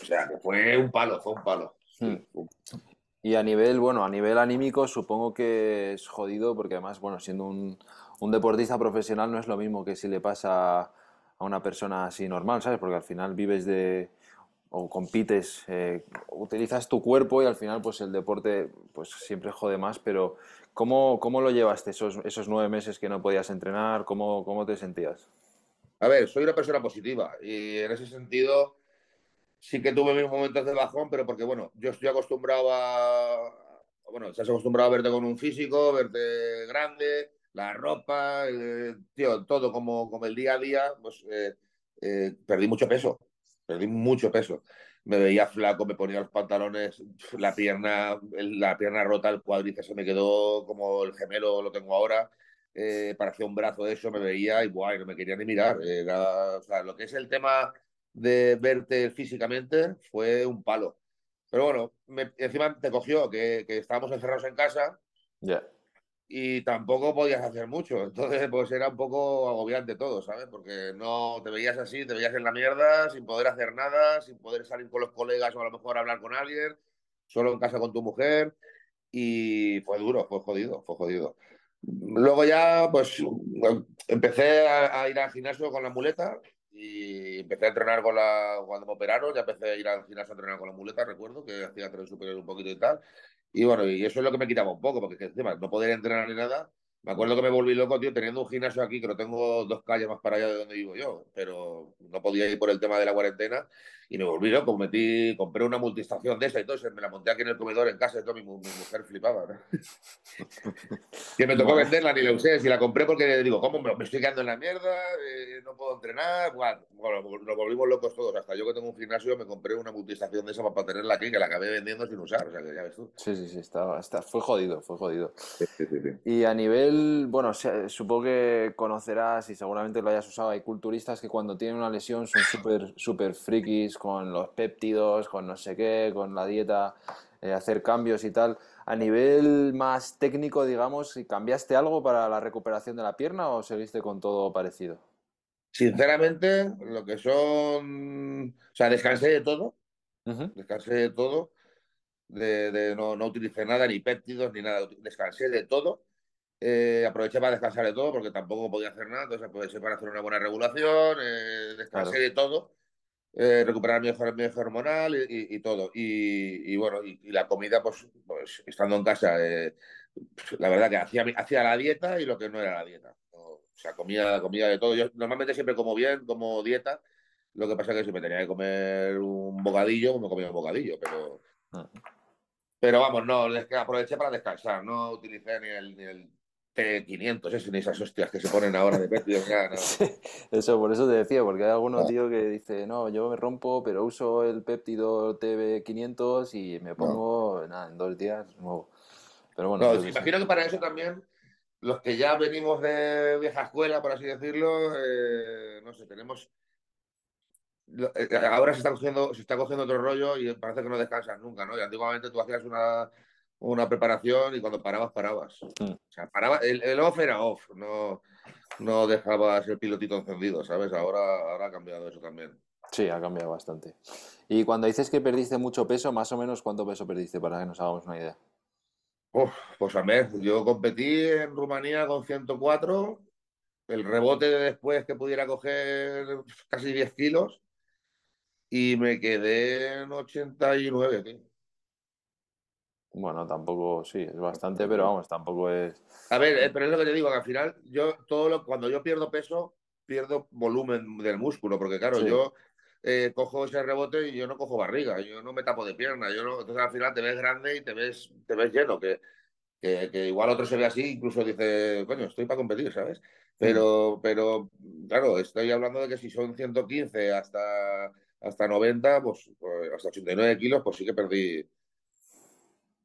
O sea, que fue un palo, fue un palo. Hmm. Y a nivel, bueno, a nivel anímico supongo que es jodido porque además, bueno, siendo un, un deportista profesional no es lo mismo que si le pasa a una persona así normal, ¿sabes? Porque al final vives de o compites, eh, utilizas tu cuerpo y al final pues el deporte pues siempre jode más, pero ¿cómo, cómo lo llevaste esos, esos nueve meses que no podías entrenar? ¿Cómo, ¿Cómo te sentías? A ver, soy una persona positiva y en ese sentido sí que tuve mis momentos de bajón, pero porque bueno, yo estoy acostumbrado a, bueno, estás acostumbrado a verte con un físico, verte grande, la ropa, eh, tío, todo como, como el día a día, pues eh, eh, perdí mucho peso perdí mucho peso. Me veía flaco, me ponía los pantalones, la pierna, la pierna rota, el cuádriceps se me quedó como el gemelo lo tengo ahora. Parecía un brazo de eso, me veía y guay, no me quería ni mirar. o sea, lo que es el tema de verte físicamente fue un palo. Pero bueno, encima te cogió que, que estábamos encerrados en casa. Ya y tampoco podías hacer mucho. Entonces, pues era un poco agobiante todo, ¿sabes? Porque no te veías así, te veías en la mierda, sin poder hacer nada, sin poder salir con los colegas o a lo mejor hablar con alguien, solo en casa con tu mujer. Y fue duro, fue jodido, fue jodido. Luego ya, pues empecé a, ir al gimnasio con la muleta y empecé a entrenar con la. Cuando me operaron, ya empecé a ir al gimnasio a entrenar con la muleta, recuerdo que hacía tren superior un poquito y tal. Y bueno, y eso es lo que me quitaba un poco, porque encima no poder entrenar ni nada. Me acuerdo que me volví loco, tío, teniendo un gimnasio aquí, que lo tengo dos calles más para allá de donde vivo yo, pero no podía ir por el tema de la cuarentena y me volví loco. Metí, compré una multistación de esa y todo, me la monté aquí en el comedor en casa y todo, mi, mujer flipaba. que me tocó venderla, ni la usé, si la compré porque digo, ¿cómo me, estoy quedando en la mierda? Eh, no puedo entrenar. Bueno, nos volvimos locos todos. Hasta yo que tengo un gimnasio me compré una multistación de esa para tenerla aquí, que la acabé vendiendo sin usar. O sea, que ya ves tú. Sí, sí, sí, está, fue jodido, fue jodido. y a nivel, bueno, supongo que conocerás y seguramente lo hayas usado, hay culturistas que cuando tienen una lesión son súper, súper frikis con los péptidos, con no sé qué, con la dieta, eh, hacer cambios y tal. A nivel más técnico, digamos, ¿cambiaste algo para la recuperación de la pierna o seguiste con todo parecido? Sinceramente, lo que son. O sea, descansé de todo. Descansé de todo. De, no, no utilicé nada, ni péptidos, ni nada. Descansé de todo. Eh, aproveché para descansar de todo porque tampoco podía hacer nada. Entonces aproveché para hacer una buena regulación. Eh, descansé de todo. Eh, recuperar mi mejor hormonal y, todo. Y, bueno, y, la comida, pues, pues estando en casa, la verdad que hacía, hacía la dieta y lo que no era la dieta. O sea, comía, comida de todo. Yo normalmente siempre como bien, como dieta. Lo que pasa es que si me tenía que comer un bocadillo, me comía un bocadillo, pero. Ah. Pero vamos, no, aproveché para descansar, no utilicé ni el, ni el T500, ni esas hostias que se ponen ahora de péptidos. eso, por eso te decía, porque hay algunos tío que dice, no, yo me rompo, pero uso el péptido TB500 y me pongo, nada, en dos días nuevo. Pero bueno. No, imagino que para eso también los que ya venimos de vieja escuela, por así decirlo, eh, no sé, tenemos. Eh, ahora se está, cogiendo, se está cogiendo otro rollo y parece que no descansas nunca, ¿no? Y antiguamente tú hacías una, una preparación y cuando parabas, parabas. Mm. O sea, paraba, el, off era off, no, no dejabas el pilotito encendido, ¿sabes? Ahora, ahora ha cambiado eso también. Sí, ha cambiado bastante. Y cuando dices que perdiste mucho peso, más o menos, ¿cuánto peso perdiste para que nos hagamos una idea? pues a ver, yo competí en Rumanía con 104, el rebote de después que pudiera coger casi 10 kilos y me quedé en 89, tío. Bueno, tampoco, sí, es bastante, pero vamos, tampoco es. A ver, eh, pero es lo que te digo, que al final, yo todo lo, cuando yo pierdo peso, pierdo volumen del músculo, porque claro, yo eh, cojo ese rebote y yo no cojo barriga, yo no me tapo de pierna, yo no, entonces al final te ves grande y te ves, te ves lleno, que, que, igual otro se ve así, incluso dice, coño, estoy para competir, ¿sabes? Pero, pero claro, estoy hablando de que si son 115 hasta, hasta 90, pues, pues, hasta 89 kilos, pues sí que perdí,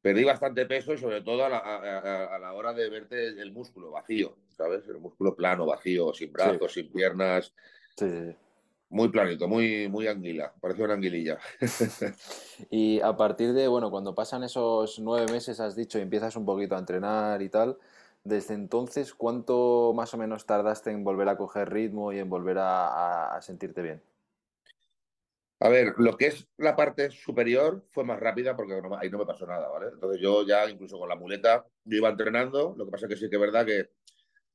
perdí bastante peso y sobre todo a la, a, la hora de verte el músculo vacío, ¿sabes? El músculo plano, vacío, sin brazos, sin piernas. Sí. Muy planito, muy, muy anguila, parece una anguililla. y a partir de, bueno, cuando pasan esos nueve meses, has dicho, y empiezas un poquito a entrenar y tal, desde entonces, ¿cuánto más o menos tardaste en volver a coger ritmo y en volver a, sentirte bien? A ver, lo que es la parte superior fue más rápida porque ahí no me pasó nada, ¿vale? Entonces yo ya incluso con la muleta, yo iba entrenando, lo que pasa es que sí que es verdad que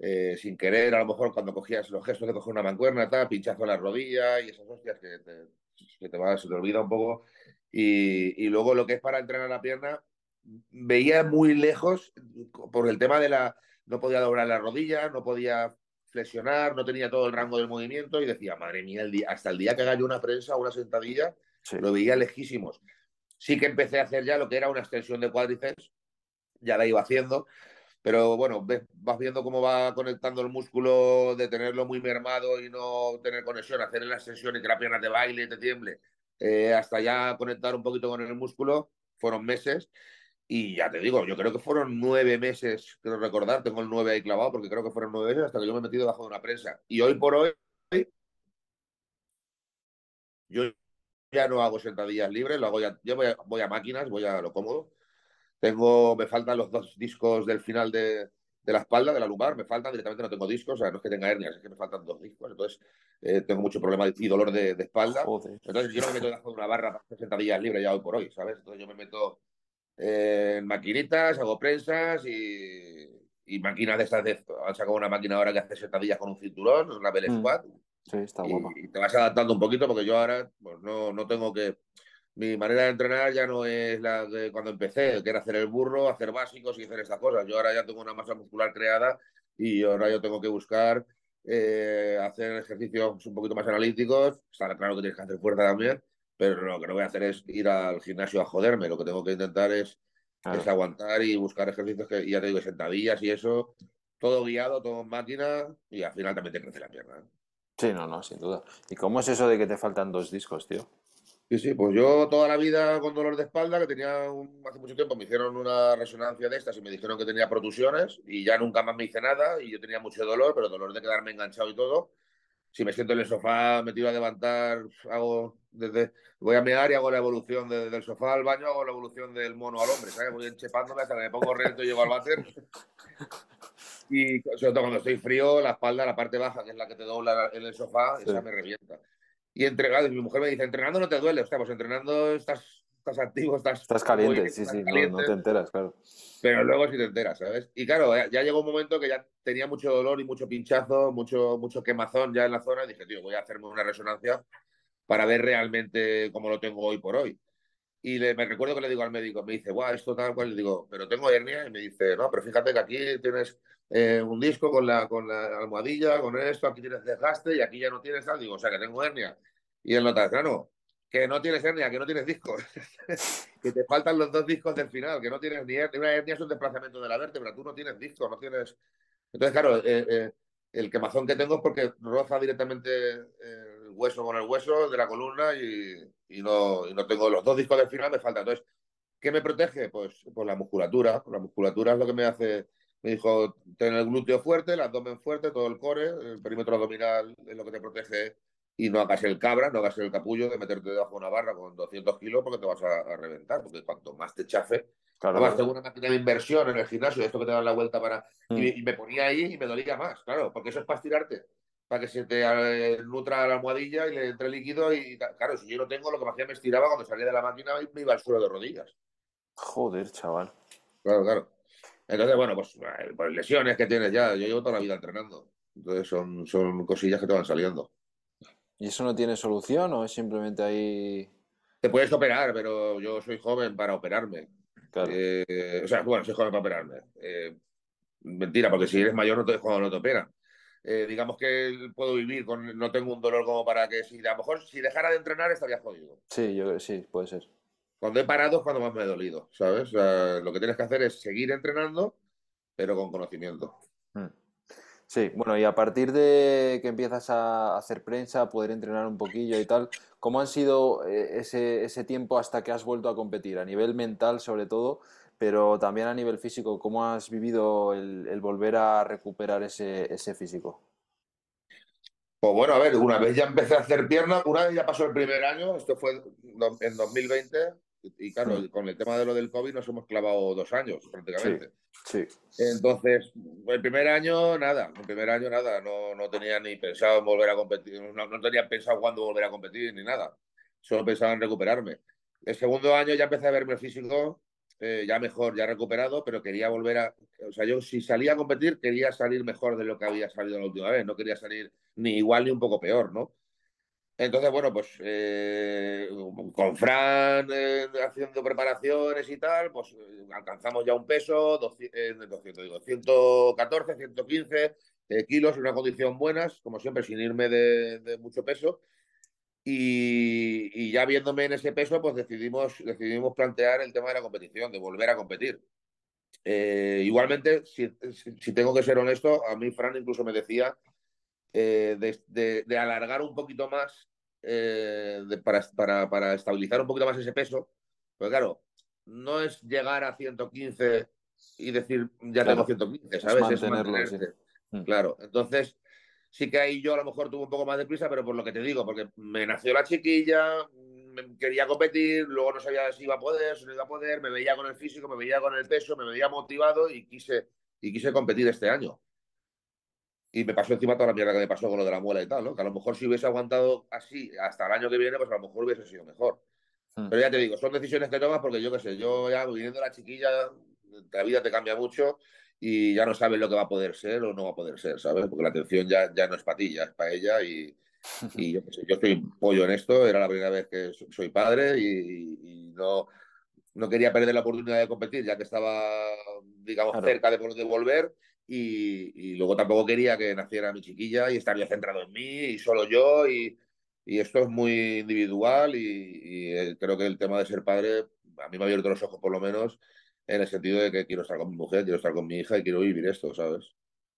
eh, sin querer, a lo mejor cuando cogías los gestos de coger una mancuerna, pinchazo en la rodilla y esas hostias que te, que te, se te olvida un poco. Y, y, luego lo que es para entrenar la pierna, veía muy lejos por el tema de la... No podía doblar la rodilla, no podía flexionar, no tenía todo el rango del movimiento y decía, madre mía, el día, hasta el día que haga yo una prensa o una sentadilla, sí. lo veía lejísimos. Sí que empecé a hacer ya lo que era una extensión de cuádriceps, ya la iba haciendo, pero bueno, ves, vas viendo cómo va conectando el músculo de tenerlo muy mermado y no tener conexión, hacer la extensión y que la pierna te baile y te tiemble, eh, hasta ya conectar un poquito con el músculo, fueron meses. Y ya te digo, yo creo que fueron nueve meses, quiero recordar, tengo el nueve ahí clavado porque creo que fueron nueve meses hasta que yo me he metido bajo de una prensa. Y hoy por hoy, yo ya no hago sentadillas libres, lo hago ya, yo voy a, voy a máquinas, voy a lo cómodo. Tengo, me faltan los dos discos del final de, de, la espalda, de la lumbar, me faltan, directamente no tengo discos, o sea, no es que tenga hernias, es que me faltan dos discos, entonces eh, tengo mucho problema y dolor de, de espalda. Joder. Entonces yo no me meto debajo de una barra para hacer sentadillas libres ya hoy por hoy, ¿sabes? Entonces yo me meto eh, maquinitas, hago prensas y, y, máquinas de estas. De, han sacado una máquina ahora que hace sentadillas con un cinturón, una Bell Squad. Mm. Sí, está guapa. Y, y, te vas adaptando un poquito porque yo ahora pues, no, no tengo que. Mi manera de entrenar ya no es la de cuando empecé, que era hacer el burro, hacer básicos y hacer estas cosas. Yo ahora ya tengo una masa muscular creada y ahora yo tengo que buscar eh, hacer ejercicios un poquito más analíticos. Está claro que tienes que hacer fuerza también, pero lo que no voy a hacer es ir al gimnasio a joderme. Lo que tengo que intentar es, claro. es aguantar y buscar ejercicios que ya te digo, sentadillas y eso, todo guiado, todo en máquina y al final también te crece la pierna. Sí, no, no, sin duda. ¿Y cómo es eso de que te faltan dos discos, tío? Sí, sí, pues yo toda la vida con dolor de espalda, que tenía un, hace mucho tiempo, me hicieron una resonancia de estas y me dijeron que tenía protusiones y ya nunca más me hice nada y yo tenía mucho dolor, pero dolor de quedarme enganchado y todo si me siento en el sofá metido a levantar, hago desde voy a mear y hago la evolución de, del sofá al baño, hago la evolución del mono al hombre, ¿sabes? Voy enchepándome hasta que me pongo recto y llego al váter. Y sobre todo cuando estoy frío, la espalda, la parte baja, que es la que te dobla en el sofá, sí. esa me revienta. Y entrenando, mi mujer me dice, entrenando no te duele, hostia, pues entrenando estás, estás activo, estás... Estás caliente, sí, estás sí, caliente, no, no, te enteras, claro. Pero luego sí te enteras, ¿sabes? Y claro, ya, ya, llegó un momento que ya tenía mucho dolor y mucho pinchazo, mucho, mucho quemazón ya en la zona, y dije, tío, voy a hacerme una resonancia para ver realmente cómo lo tengo hoy por hoy. Y le, me recuerdo que le digo al médico, me dice, guau, esto tal cual, le digo, pero tengo hernia, y me dice, no, pero fíjate que aquí tienes eh, un disco con la, con la almohadilla, con esto, aquí tienes desgaste y aquí ya no tienes tal, digo, o sea, que tengo hernia. Y él nota, claro, que no tienes hernia, que no tienes discos, que te faltan los dos discos del final, que no tienes ni hernia, una hernia es un desplazamiento de la vértebra, tú no tienes discos, no tienes... Entonces, claro, eh, eh, el quemazón que tengo es porque roza directamente el hueso con el hueso de la columna y, y, no, y no tengo los dos discos del final, me falta. Entonces, ¿qué me protege? Pues, pues la musculatura, la musculatura es lo que me hace... Me dijo, tener el glúteo fuerte, el abdomen fuerte, todo el core, el perímetro abdominal es lo que te protege y no hagas el cabra, no hagas el capullo de meterte debajo de una barra con 200 kilos porque te vas a, a reventar, porque cuanto más te chafe, claro, además tengo una máquina de inversión en el gimnasio, esto que te dan la vuelta para... Mm. Y, y, me ponía ahí y me dolía más, claro, porque eso es para estirarte, para que se te eh, nutra la almohadilla y le entre líquido y, claro, si yo no tengo, lo que me hacía me estiraba cuando salía de la máquina y me iba al suelo de rodillas. Joder, chaval. Claro, claro. Entonces, bueno, pues, pues lesiones que tienes ya, yo llevo toda la vida entrenando, entonces son, son cosillas que te van saliendo. ¿Y eso no tiene solución o es simplemente ahí...? Te puedes operar, pero yo soy joven para operarme. Claro. Eh, o sea, bueno, soy joven para operarme. Eh, mentira, porque si eres mayor no te, cuando no te operan. Eh, digamos que puedo vivir con... No tengo un dolor como para que... Si, a lo mejor si dejara de entrenar estaría jodido. Sí, yo sí, puede ser. Cuando he parado es cuando más me he dolido, ¿sabes? O sea, lo que tienes que hacer es seguir entrenando, pero con conocimiento. Hmm. Sí, bueno, y a partir de que empiezas a hacer prensa, poder entrenar un poquillo y tal, ¿cómo han sido eh, ese, ese tiempo hasta que has vuelto a competir? A nivel mental, sobre todo, pero también a nivel físico, ¿cómo has vivido el, el volver a recuperar ese, ese físico? Pues bueno, a ver, una vez ya empecé a hacer piernas, una vez ya pasó el primer año, esto fue en 2020, y claro, sí. con el tema de lo del COVID nos hemos clavado dos años prácticamente. Sí, sí. Entonces, el primer año nada, el primer año nada, no, no tenía ni pensado en volver a competir, no, no, tenía pensado cuándo volver a competir ni nada, solo pensaba en recuperarme. El segundo año ya empecé a verme físico, eh, ya mejor, ya recuperado, pero quería volver a... O sea, yo si salía a competir quería salir mejor de lo que había salido la última vez, no quería salir ni igual ni un poco peor, ¿no? Entonces, bueno, pues eh, con Fran eh, haciendo preparaciones y tal, pues eh, alcanzamos ya un peso, 200, 200 digo, 114, 115 kilos, en una condición buenas, como siempre, sin irme de, mucho peso. Y, ya viéndome en ese peso, pues decidimos, decidimos plantear el tema de la competición, de volver a competir. igualmente, si, tengo que ser honesto, a mí Fran incluso me decía de, de, alargar un poquito más eh, para, para, para, estabilizar un poquito más ese peso. Porque claro, no es llegar a 115 y decir ya tengo 115, ¿sabes? Es mantenerlo, mm. Claro, entonces sí que ahí yo a lo mejor tuve un poco más de prisa, pero por lo que te digo, porque me nació la chiquilla, quería competir, luego no sabía si iba a poder, si no iba a poder, me veía con el físico, me veía con el peso, me veía motivado y quise, y quise competir este año y me pasó encima toda la mierda que me pasó con lo de la muela y tal, ¿no? Que a lo mejor si hubiese aguantado así hasta el año que viene, pues a lo mejor hubiese sido mejor. Hmm. Pero ya te digo, son decisiones que tomas porque yo qué sé, yo ya viniendo la chiquilla, la vida te cambia mucho y ya no sabes lo que va a poder ser o no va a poder ser, ¿sabes? Porque la atención ya, ya no es para ti, ya es para ella y, y yo qué sé, yo estoy pollo en esto, era la primera vez que soy padre y, no, no quería perder la oportunidad de competir, ya que estaba, digamos, cerca de, de volver y, luego tampoco quería que naciera mi chiquilla y estar yo centrado en mí y solo yo y, esto es muy individual y, eh, creo que el tema de ser padre a mí me ha abierto los ojos por lo menos en el sentido de que quiero estar con mi mujer, quiero estar con mi hija y quiero vivir esto, ¿sabes?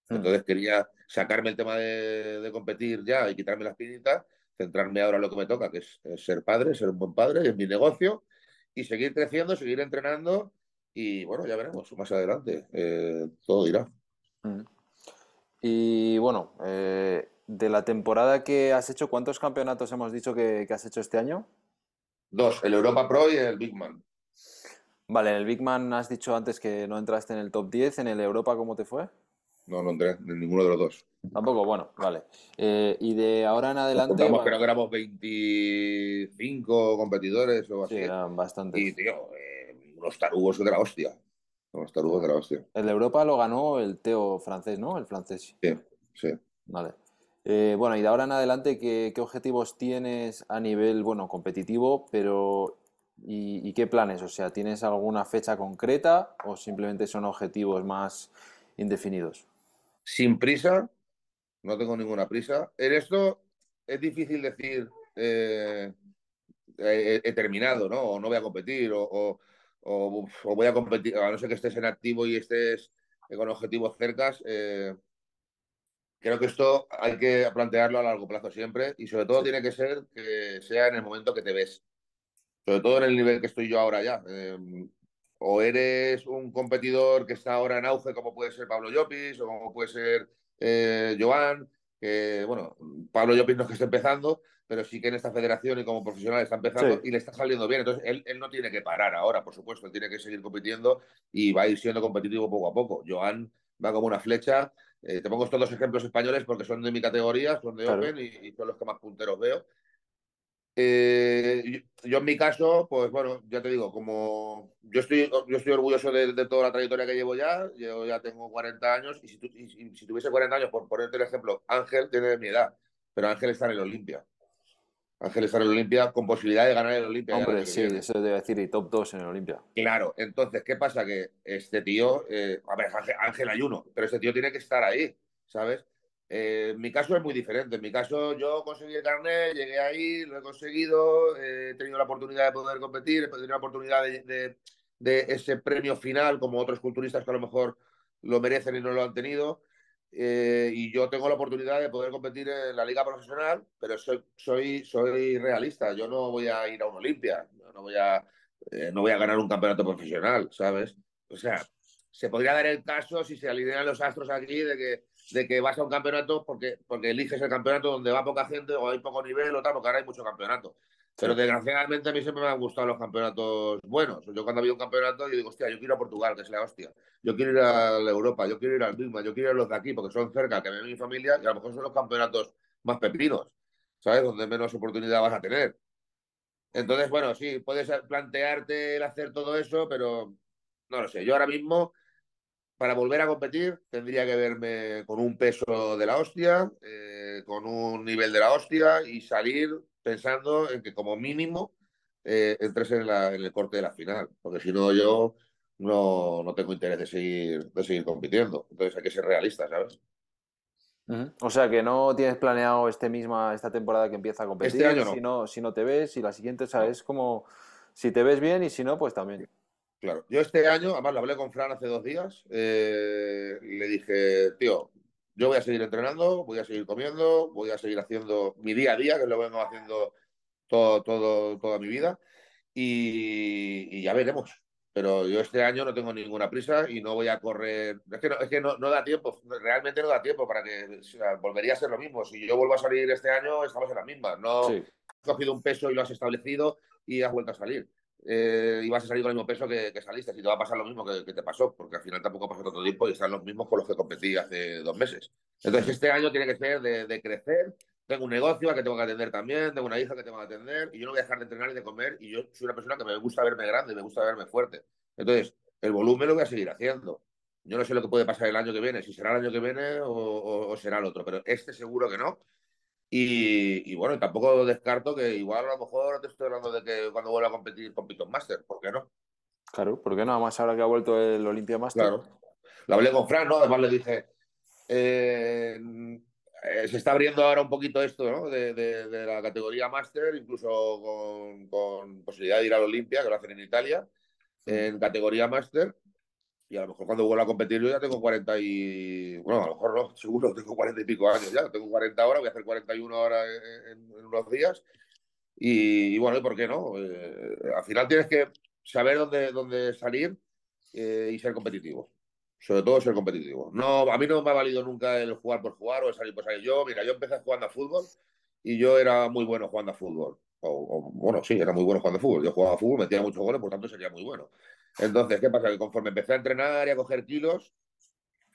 Hmm. Entonces quería sacarme el tema de, competir ya y quitarme la espinita, centrarme ahora en lo que me toca, que es, ser padre, ser un buen padre, es mi negocio, y seguir creciendo, seguir entrenando, y bueno, ya veremos más adelante, eh, todo irá. Y bueno, eh, de la temporada que has hecho, ¿cuántos campeonatos hemos dicho que, has hecho este año? Dos, el Europa Pro y el Big Man. Vale, en el Big Man has dicho antes que no entraste en el top 10, ¿en el Europa cómo te fue? No, no entré en ninguno de los dos. Tampoco, bueno, vale. Eh, y de ahora en adelante. Creo que éramos 25 competidores o así. Sí, eran bastantes. Y, tío, eh, unos tarugos de la hostia. El de Europa lo ganó el Teo francés, ¿no? El francés. Sí, sí. Vale. Eh, bueno, y de ahora en adelante, ¿qué, objetivos tienes a nivel, bueno, competitivo, pero y, qué planes? O sea, ¿tienes alguna fecha concreta o simplemente son objetivos más indefinidos? Sin prisa, no tengo ninguna prisa. En esto es difícil decir eh, he, terminado, ¿no? O no voy a competir, o o, voy a competir, a no ser que estés en activo y estés con objetivos cercas, eh, creo que esto hay que plantearlo a largo plazo siempre y sobre todo tiene que ser que sea en el momento que te ves. Sobre todo en el nivel que estoy yo ahora ya. Eh, o eres un competidor que está ahora en auge, como puede ser Pablo Llopis o como puede ser eh, Joan, que, bueno, Pablo no es que esté empezando, pero sí que en esta federación y como profesional está empezando y le está saliendo bien. Entonces, él, no tiene que parar ahora, por supuesto, él tiene que seguir compitiendo y va a ir siendo competitivo poco a poco. Joan va como una flecha. Eh, te pongo estos dos ejemplos españoles porque son de mi categoría, son de Open y, son los que más punteros veo. Eh, yo, en mi caso, pues bueno, ya te digo, como yo estoy, yo estoy orgulloso de, toda la trayectoria que llevo ya, yo ya tengo 40 años y si, si tuviese 40 años, por ponerte el ejemplo, Ángel tiene mi edad, pero Ángel está en el Olimpia. Ángel está en el Olimpia con posibilidad de ganar el Olimpia. Hombre, sí, eso debe decir, y top 2 en el Olimpia. Claro, entonces, ¿qué pasa? Que este tío, eh, a ver, Ángel, hay uno, pero este tío tiene que estar ahí, ¿sabes? Eh, mi caso es muy diferente. En mi caso, yo conseguí el carnet, llegué ahí, lo he conseguido, he tenido la oportunidad de poder competir, he tenido la oportunidad de, de ese premio final, como otros culturistas que a lo mejor lo merecen y no lo han tenido. Eh, y yo tengo la oportunidad de poder competir en la liga profesional, pero soy, soy, soy realista. Yo no voy a ir a una Olimpia, no voy a, eh, no voy a ganar un campeonato profesional, ¿sabes? O sea, se podría dar el caso si se alinean los astros aquí de que, de que vas a un campeonato porque, porque eliges el campeonato donde va poca gente o hay poco nivel o tal, porque ahora hay mucho campeonato. Pero desgraciadamente a mí siempre me han gustado los campeonatos buenos. Yo cuando había un campeonato, yo digo, hostia, yo quiero ir a Portugal, que es la hostia. Yo quiero ir a Europa, yo quiero ir al Bigman, yo quiero ir a los de aquí, porque son cerca, que ven mi familia, y a lo mejor son los campeonatos más pepinos, ¿sabes? Donde menos oportunidad vas a tener. Entonces, bueno, sí, puedes plantearte el hacer todo eso, pero no lo sé. Yo ahora mismo para volver a competir tendría que verme con un peso de la hostia, eh, con un nivel de la hostia y salir pensando en que como mínimo eh, entres en, la, en, el corte de la final, porque si no yo no, no, tengo interés de seguir, de seguir compitiendo. Entonces hay que ser realista, ¿sabes? O sea que no tienes planeado este misma, esta temporada que empieza a competir. Este año no. Si no, si no te ves, y la siguiente, ¿sabes? Como si te ves bien y si no, pues también. Claro, yo este año, además lo hablé con Fran hace dos días, eh, le dije, tío, yo voy a seguir entrenando, voy a seguir comiendo, voy a seguir haciendo mi día a día, que lo vengo haciendo todo, todo, toda mi vida, y, y ya veremos pero yo este año no tengo ninguna prisa y no voy a correr. Es que no, es que no, no da tiempo, realmente no da tiempo para que o sea, volvería a ser lo mismo. Si yo vuelvo a salir este año, estamos en la misma. No Sí. has cogido un peso y lo has establecido y has vuelto a salir. Eh, y vas a salir con el mismo peso que, que saliste. Y te va a pasar lo mismo que, que te pasó, porque al final tampoco pasado tanto tiempo y están los mismos con los que competí hace dos meses. Entonces, este año tiene que ser de, de crecer. Tengo un negocio al que tengo que atender también, tengo una hija que tengo que atender y yo no voy a dejar de entrenar y de comer. Y yo soy una persona que me gusta verme grande, me gusta verme fuerte. Entonces, el volumen lo voy a seguir haciendo. Yo no sé lo que puede pasar el año que viene, si será el año que viene o, o, o será el otro, pero este seguro que no. Y, y, bueno, tampoco descarto que igual a lo mejor te estoy hablando de que cuando vuelva a competir con Piton Master, ¿por qué no? Claro, ¿por qué no? Además, ahora que ha vuelto el Olympia Master. Claro. Lo hablé con Fran, ¿no? Además le dije, eh, eh, se está abriendo ahora un poquito esto, ¿no? De, de, de la categoría Master, incluso con, con, posibilidad de ir al Olimpia, que lo hacen en Italia, en categoría Master. Y a lo mejor cuando vuelva a competir yo ya tengo 40 y... Bueno, a lo mejor no, seguro, tengo 40 y pico años ya. Tengo 40 ahora, voy a hacer 41 ahora en, unos días. Y, y, bueno, ¿y por qué no? Eh, al final tienes que saber dónde, dónde salir eh, y ser competitivo. Sobre todo ser competitivo. No, a mí no me ha valido nunca el jugar por jugar o el salir por salir. Yo, mira, yo empecé jugando a fútbol y yo era muy bueno jugando a fútbol. O, o, bueno, sí, era muy bueno jugando fútbol. Yo jugaba fútbol, metía muchos goles, por tanto sería muy bueno. Entonces, ¿qué pasa? Que conforme empecé a entrenar y a coger kilos,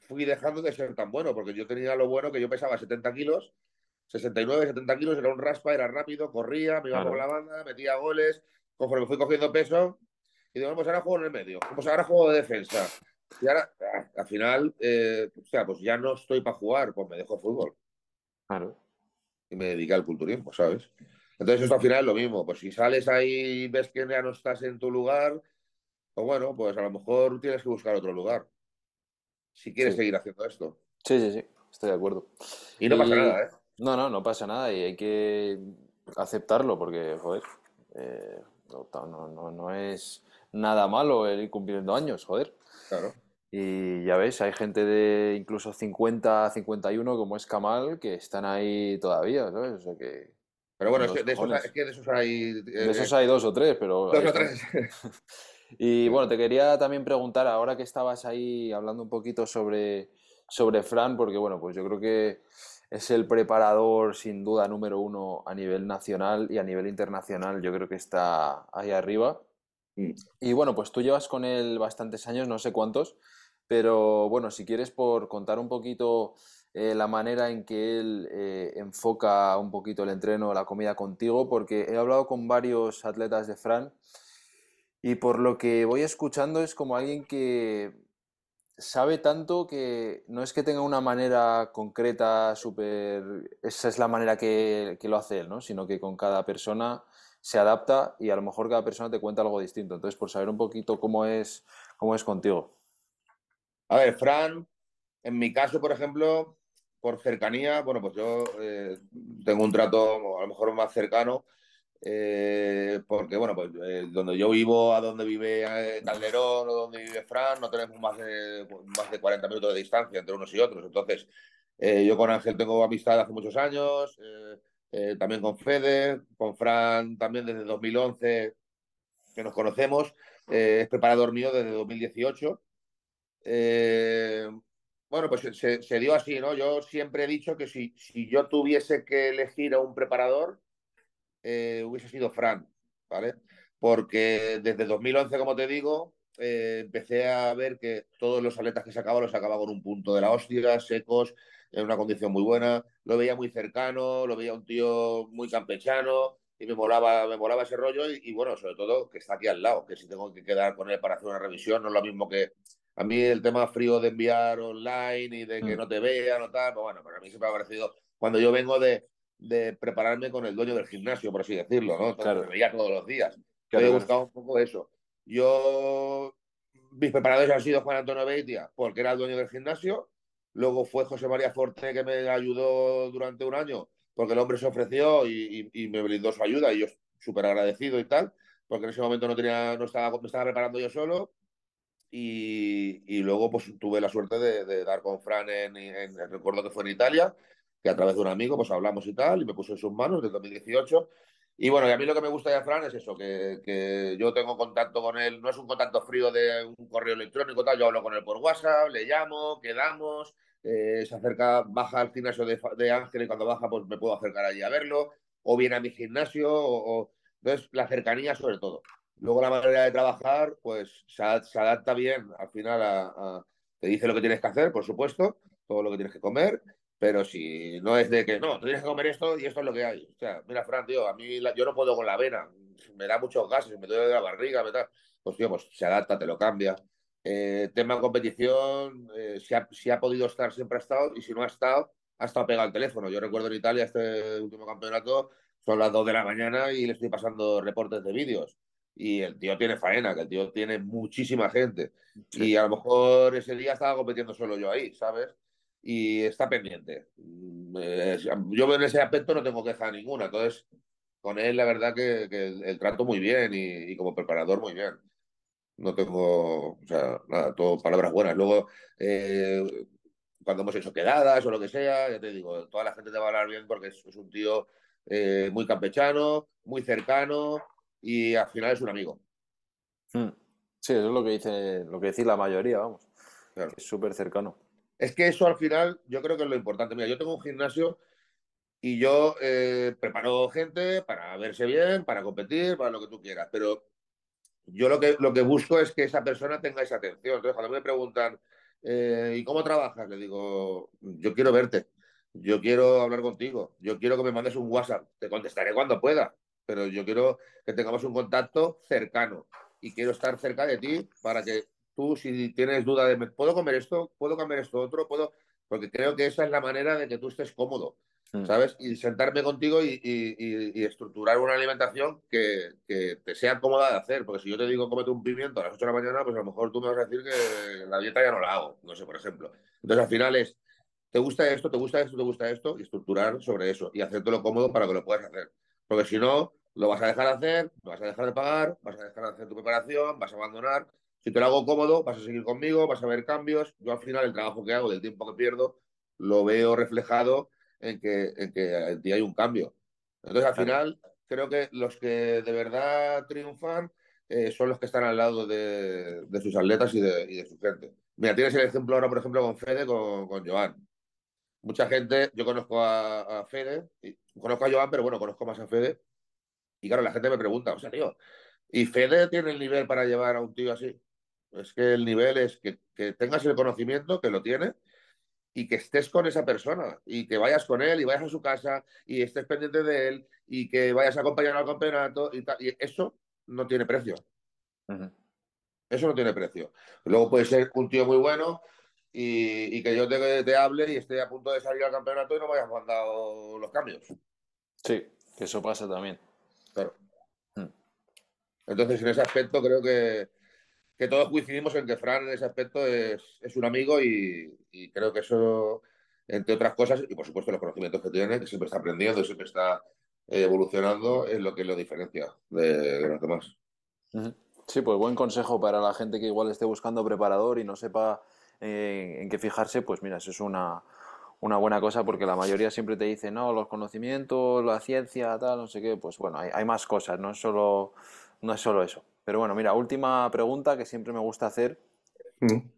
fui dejando de ser tan bueno, porque yo tenía lo bueno que yo pesaba 70 kilos, 69, 70 kilos, era un raspa, era rápido, corría, me iba claro. por la banda, metía goles. Conforme fui cogiendo peso, y digo, pues ahora juego en el medio, pues ahora juego de defensa. Y ahora, ah, al final, eh, o sea, pues ya no estoy para jugar, pues me dejo fútbol. Claro. Y me dediqué al culturismo, ¿sabes? Entonces, esto al final es lo mismo. Pues si sales ahí y ves que ya no estás en tu lugar, pues bueno, pues a lo mejor tienes que buscar otro lugar. Si quieres sí. seguir haciendo esto. Sí, sí, sí, estoy de acuerdo. Y no y... pasa nada, ¿eh? No, no, no pasa nada y hay que aceptarlo porque, joder, eh, no, no, no, es nada malo el ir cumpliendo años, joder. Claro. Y ya ves, hay gente de incluso 50, 51 como es Kamal que están ahí todavía, ¿sabes? O sea que... Pero bueno, es que, de esos, es que, de esos, hay... Eh, de esos hay dos o tres, pero... Dos o tres. Y bueno, te quería también preguntar, ahora que estabas ahí hablando un poquito sobre, sobre Fran, porque bueno, pues yo creo que es el preparador sin duda número uno a nivel nacional y a nivel internacional, yo creo que está ahí arriba. Mm. Y bueno, pues tú llevas con él bastantes años, no sé cuántos, pero bueno, si quieres por contar un poquito eh, la manera en que él eh, enfoca un poquito el entreno, la comida contigo, porque he hablado con varios atletas de Fran y por lo que voy escuchando es como alguien que sabe tanto que no es que tenga una manera concreta, súper... Esa es la manera que, que, lo hace él, ¿no? Sino que con cada persona se adapta y a lo mejor cada persona te cuenta algo distinto. Entonces, por saber un poquito cómo es, cómo es contigo. A ver, Fran, en mi caso, por ejemplo, por cercanía, bueno, pues yo eh, tengo un trato a lo mejor más cercano eh, porque, bueno, pues eh, donde yo vivo, a donde vive eh, Calderón o donde vive Fran, no tenemos más de, más de 40 minutos de distancia entre unos y otros. Entonces, eh, yo con Ángel tengo amistad hace muchos años, eh, también con Fede, con Fran también desde 2011 que nos conocemos, es preparador mío desde 2018. Bueno, pues se, se, dio así, ¿no? Yo siempre he dicho que si, si yo tuviese que elegir a un preparador, eh, hubiese sido Fran, ¿vale? Porque desde 2011, como te digo, eh, empecé a ver que todos los atletas que sacaba los sacaba con un punto de la hostia, secos, en una condición muy buena, lo veía muy cercano, lo veía un tío muy campechano y me molaba, me molaba ese rollo y, y, bueno, sobre todo que está aquí al lado, que si tengo que quedar con él para hacer una revisión no es lo mismo que A mí el tema frío de enviar online y de que Mm. no te vean o tal, pues bueno, para mí siempre me ha parecido, cuando yo vengo de, de prepararme con el dueño del gimnasio, por así decirlo, ¿no? Entonces Claro. me veía todos los días. Claro, Yo he buscado un poco eso. Yo, mis preparadores han sido Juan Antonio Beitia, porque era el dueño del gimnasio. Luego fue José María Forte, que me ayudó durante un año, porque el hombre se ofreció y, y- y me brindó su ayuda, y yo súper agradecido y tal, porque en ese momento no tenía, no estaba, me estaba preparando yo solo. Y, y luego pues tuve la suerte de, de dar con Fran en, en- recuerdo que fue en Italia, que a través de un amigo pues hablamos y tal, y me puso en sus manos desde 2018. Y bueno, y a mí lo que me gusta de Fran es eso, que, que yo tengo contacto con él, no es un contacto frío de un correo electrónico, tal, yo hablo con él por WhatsApp, le llamo, quedamos, eh, se acerca, baja al gimnasio de, de Ángel y cuando baja pues me puedo acercar allí a verlo, o viene a mi gimnasio, o, o- entonces la cercanía sobre todo. Luego la manera de trabajar, pues se, ad- se adapta bien al final a, Te dice lo que tienes que hacer, por supuesto, todo lo que tienes que comer, pero si no es de que, no, tienes que comer esto y esto es lo que hay. O sea, mira, Fran, tío, a mí yo no puedo con la avena, me da muchos gases, me duele la barriga, me da... Pues tío, pues se adapta, te lo cambia. Eh, tema competición, eh, si, ha, si ha podido estar, siempre ha estado, y si no ha estado, ha estado pegado al teléfono. Yo recuerdo en Italia este último campeonato, son las 2 de la mañana y le estoy pasando reportes de vídeos. Y el tío tiene faena, que el tío tiene muchísima gente. Sí. Y a lo mejor ese día estaba compitiendo solo yo ahí, ¿sabes? Y está pendiente. Mm, eh, yo en ese aspecto no tengo queja ninguna. Entonces, con él la verdad que, que el, el trato muy bien y, y como preparador muy bien. No tengo, o sea, nada, todo palabras buenas. Luego, eh, cuando hemos hecho quedadas o lo que sea, ya te digo, toda la gente te va a hablar bien porque es, es un tío eh, muy campechano, muy cercano y al final es un amigo. Mm. Sí, eso es lo que dice, lo que decís la mayoría, vamos. Claro. Es súper cercano. Es que eso al final yo creo que es lo importante. Mira, yo tengo un gimnasio y yo eh, preparo gente para verse bien, para competir, para lo que tú quieras, pero yo lo que, lo que busco es que esa persona tenga esa atención. Entonces, cuando me preguntan, eh, ¿y cómo trabajas? Le digo, yo quiero verte, yo quiero hablar contigo, yo quiero que me mandes un WhatsApp, te contestaré cuando pueda, pero yo quiero que tengamos un contacto cercano y quiero estar cerca de ti para que tú, si tienes duda de, ¿puedo comer esto? ¿Puedo cambiar esto otro? ¿Puedo? Porque creo que esa es la manera de que tú estés cómodo. Mm. ¿sabes? Y sentarme contigo y, y- y- y estructurar una alimentación que, que te sea cómoda de hacer. Porque si yo te digo cómete un pimiento a las 8 de la mañana, pues a lo mejor tú me vas a decir que la dieta ya no la hago, no sé, por ejemplo. Entonces al final es, ¿te gusta esto? ¿Te gusta esto? ¿Te gusta esto? Y estructurar sobre eso y hacértelo cómodo para que lo puedas hacer. Porque si no, lo vas a dejar de hacer, lo vas a dejar de pagar, vas a dejar de hacer tu preparación, vas a abandonar. Si te lo hago cómodo, vas a seguir conmigo, vas a ver cambios. Yo al final el trabajo que hago, del tiempo que pierdo, lo veo reflejado en que, en que en ti hay un cambio. Entonces, al final, creo que los que de verdad triunfan eh, son los que están al lado de, de sus atletas y de, y de su gente. Mira, tienes el ejemplo ahora, por ejemplo, con Fede, con, con Joan. Mucha gente, yo conozco a, a Fede, y, conozco a Joan, pero bueno, conozco más a Fede. Y claro, la gente me pregunta, o sea, tío, ¿y Fede tiene el nivel para llevar a un tío así? Es que el nivel es que, que tengas el conocimiento, que lo tiene, y que estés con esa persona y que vayas con él y vayas a su casa y estés pendiente de él y que vayas a acompañarlo al campeonato y. Y eso no tiene precio. Ujú. Eso no tiene precio. Luego puede ser un tío muy bueno y, y que yo te, te hable y esté a punto de salir al campeonato y no me hayas mandado los cambios. Sí, que eso pasa también. Claro. Mm. Entonces, en ese aspecto creo que, que todos coincidimos en que Fran en ese aspecto es, es un amigo y, y creo que eso, entre otras cosas, y por supuesto los conocimientos que tiene, que siempre está aprendiendo, siempre está eh, evolucionando, es lo que lo diferencia de, de los demás. Sí, pues buen consejo para la gente que igual esté buscando preparador y no sepa eh, en qué fijarse, pues mira, eso es una, una buena cosa porque la mayoría siempre te dice, no, los conocimientos, la ciencia, tal, no sé qué, pues bueno, hay, hay más cosas, no es solo, no es solo eso. Pero bueno, mira, última pregunta que siempre me gusta hacer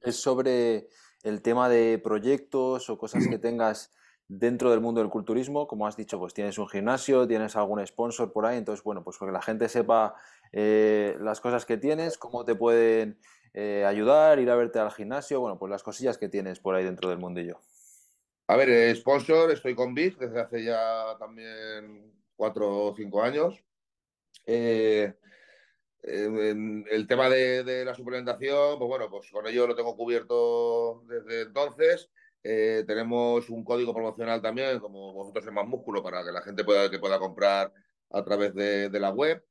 es sobre el tema de proyectos o cosas que tengas dentro del mundo del culturismo. Como has dicho, pues tienes un gimnasio, tienes algún sponsor por ahí, entonces, bueno, pues que la gente sepa eh, las cosas que tienes, cómo te pueden eh, ayudar, ir a verte al gimnasio, bueno, pues las cosillas que tienes por ahí dentro del mundillo. A ver, eh, sponsor, estoy con Big desde hace ya también cuatro o cinco años. Eh, el tema de, la suplementación, pues bueno, pues con ello lo tengo cubierto desde entonces. Tenemos un código promocional también, como vosotros en Más Músculo, para que la gente pueda, que pueda comprar a través de, la web.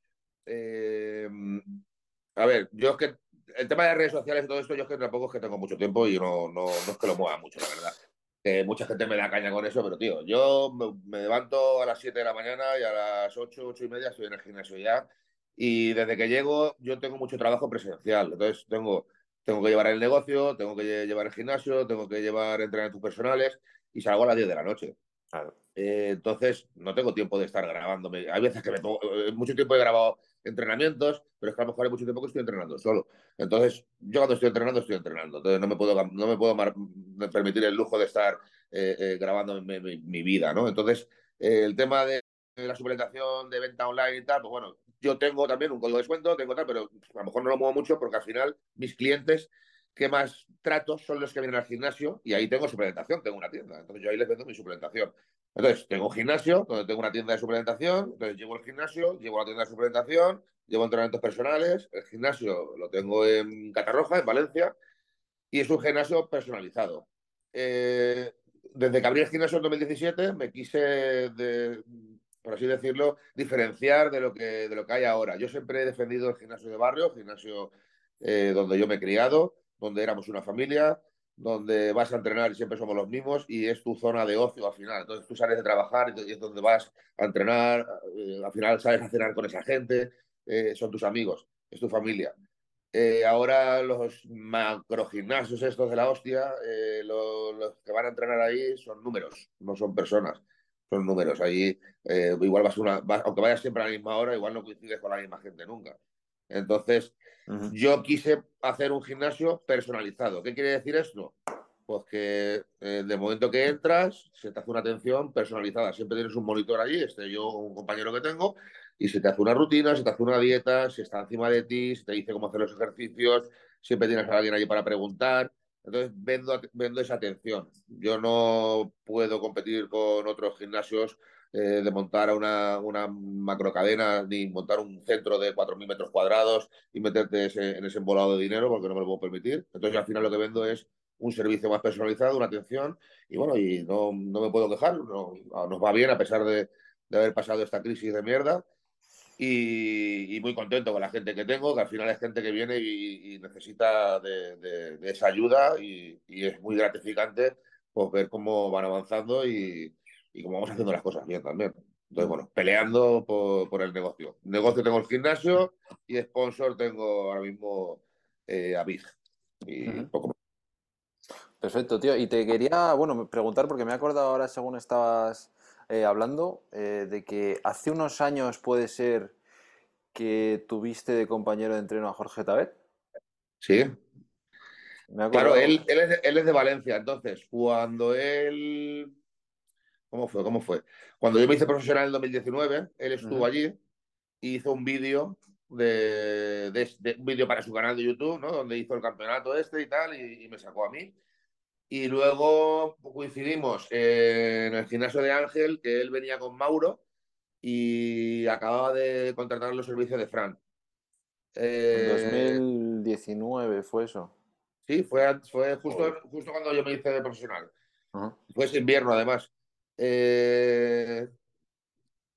A ver, yo es que el tema de redes sociales y todo esto, yo es que tampoco es que tengo mucho tiempo y no, no, es que lo mueva mucho, la verdad. mucha gente me da caña con eso, pero tío, yo me, levanto a las 7 de la mañana y a las 8, 8 y media estoy en el gimnasio ya. Y desde que llego, yo tengo mucho trabajo presencial. Entonces, tengo tengo que llevar el negocio, tengo que llevar el gimnasio, tengo que llevar entrenamientos personales y salgo a las 10 de la noche. Eh, entonces, no tengo tiempo de estar grabándome. Hay veces que me pongo, eh, mucho tiempo he grabado entrenamientos, pero es que a lo mejor hay mucho tiempo que estoy entrenando solo. Entonces, yo cuando estoy entrenando, estoy entrenando. Entonces, no me puedo, no me puedo permitir el lujo de estar eh, grabando mi, mi, vida, ¿no? Entonces, el tema de la suplementación de venta online y tal, pues bueno, yo tengo también un código de descuento, tengo tal, pero a lo mejor no lo muevo mucho porque al final mis clientes que más tratos son los que vienen al gimnasio y ahí tengo suplementación, tengo una tienda. Entonces yo ahí les vendo mi suplementación. Entonces tengo un gimnasio donde tengo una tienda de suplementación, entonces llevo el gimnasio, llevo la tienda de suplementación, llevo entrenamientos personales, el gimnasio lo tengo en Catarroja, en Valencia, y es un gimnasio personalizado. Eh, desde que abrí el gimnasio en 2017 me quise de, por así decirlo, diferenciar de lo que, de lo que hay ahora. Yo siempre he defendido el gimnasio de barrio, gimnasio eh, donde yo me he criado, donde éramos una familia, donde vas a entrenar y siempre somos los mismos y es tu zona de ocio al final. Entonces tú sales de trabajar y es donde vas a entrenar, eh, al final sales a cenar con esa gente, eh, son tus amigos, es tu familia. ahora los macrogimnasios estos de la hostia, los que van a entrenar ahí son números, no son personas son números. Ahí eh, igual vas una, aunque vayas siempre a la misma hora, igual no coincides con la misma gente nunca. Entonces, yo quise hacer un gimnasio personalizado. ¿Qué quiere decir esto? Pues que eh, de momento que entras, se te hace una atención personalizada. Siempre tienes un monitor allí, este yo un compañero que tengo, y se te hace una rutina, se te hace una dieta, se está encima de ti, se te dice cómo hacer los ejercicios, siempre tienes a alguien allí para preguntar. Entonces vendo, vendo esa atención. Yo no puedo competir con otros gimnasios eh, de montar una, una macrocadena ni montar un centro de 4.000 metros cuadrados y meterte en ese embolado de dinero porque no me lo puedo permitir. Entonces al final lo que vendo es un servicio más personalizado, una atención y bueno, y no, no me puedo quejar, no, nos va bien a pesar de, de haber pasado esta crisis de mierda y, muy contento con la gente que tengo, que al final es gente que viene y, necesita de, esa ayuda y, es muy gratificante pues, ver cómo van avanzando y, cómo vamos haciendo las cosas bien también. Entonces, bueno, peleando por, el negocio. Negocio tengo el gimnasio y sponsor tengo ahora mismo eh, a Big. Y poco más. Perfecto, tío. Y te quería, bueno, preguntar, porque me he acordado ahora, según estabas eh, hablando eh, de que hace unos años puede ser que tuviste de compañero de entreno a Jorge Tabet. Sí. claro, él, es de, Valencia, entonces, cuando él... ¿Cómo fue? ¿Cómo fue? Cuando yo me hice profesional en 2019, él estuvo allí y hizo un vídeo de, un vídeo para su canal de YouTube, ¿no? Donde hizo el campeonato este y tal, y me sacó a mí. Y luego coincidimos en el gimnasio de Ángel, que él venía con Mauro y acababa de contratar los servicios de Fran. En 2019 fue eso. Sí, fue, fue justo, justo cuando yo me hice profesional. Fue ese invierno, además. Eh,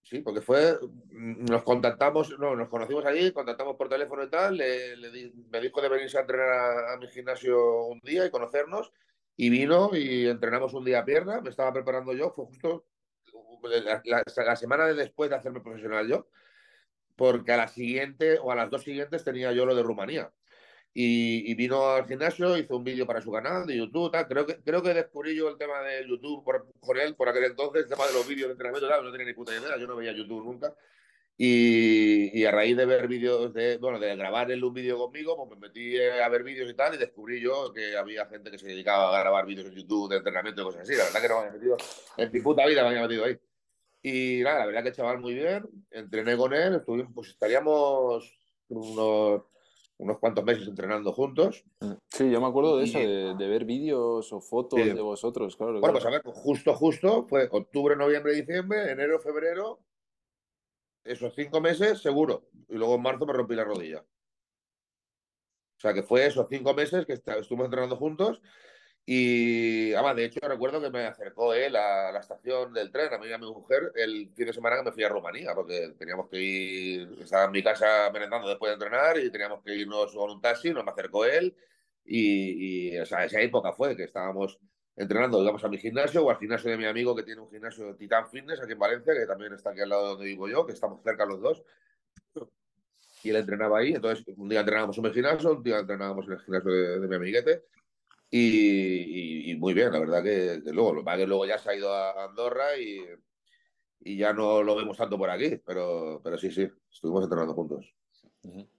sí, porque fue. Nos contactamos, no, nos conocimos allí, contactamos por teléfono y tal. me dijo de venirse a entrenar a mi gimnasio un día y conocernos. Y vino y entrenamos un día a pierna, me estaba preparando yo, fue justo la, semana de después de hacerme profesional yo, porque a la siguiente o a las dos siguientes tenía yo lo de Rumanía. Y, vino al gimnasio, hizo un vídeo para su canal de YouTube, Creo, que, creo que descubrí yo el tema de YouTube por, él por aquel entonces, el tema de los vídeos de entrenamiento, no tenía ni puta idea, yo no veía YouTube nunca. Y, a raíz de ver vídeos, de, bueno, de grabar el un vídeo conmigo, pues me metí a ver vídeos y tal, y descubrí yo que había gente que se dedicaba a grabar vídeos en YouTube de entrenamiento y cosas así. La verdad que no me había metido, en mi puta vida me había metido ahí. Y nada, la verdad que chaval muy bien, entrené con él, estuvimos, pues estaríamos unos, unos cuantos meses entrenando juntos. Sí, yo me acuerdo de eso, de, ver vídeos o fotos de vosotros, claro. Bueno, pues a ver, justo, justo, fue octubre, noviembre, diciembre, enero, febrero, esos cinco meses seguro. Y luego en marzo me rompí la rodilla. O sea que fue esos cinco meses que estuvimos entrenando juntos y, además, de hecho, recuerdo que me acercó él a la estación del tren, a mí y a mi mujer, el fin de semana que me fui a Rumanía, porque teníamos que ir, estaba en mi casa merendando después de entrenar y teníamos que irnos con un taxi, nos me acercó él y, o sea, esa época fue que estábamos entrenando, íbamos a mi gimnasio o al gimnasio de mi amigo que tiene un gimnasio Titan Fitness aquí en Valencia, que también está aquí al lado de donde vivo yo, que estamos cerca los dos. Y él entrenaba ahí, entonces un día entrenábamos en mi gimnasio, un día entrenábamos en el gimnasio de, de mi amiguete y, muy bien, la verdad que, luego, lo que luego ya se ha ido a Andorra y, ya no lo vemos tanto por aquí, pero, pero sí, sí, estuvimos entrenando juntos.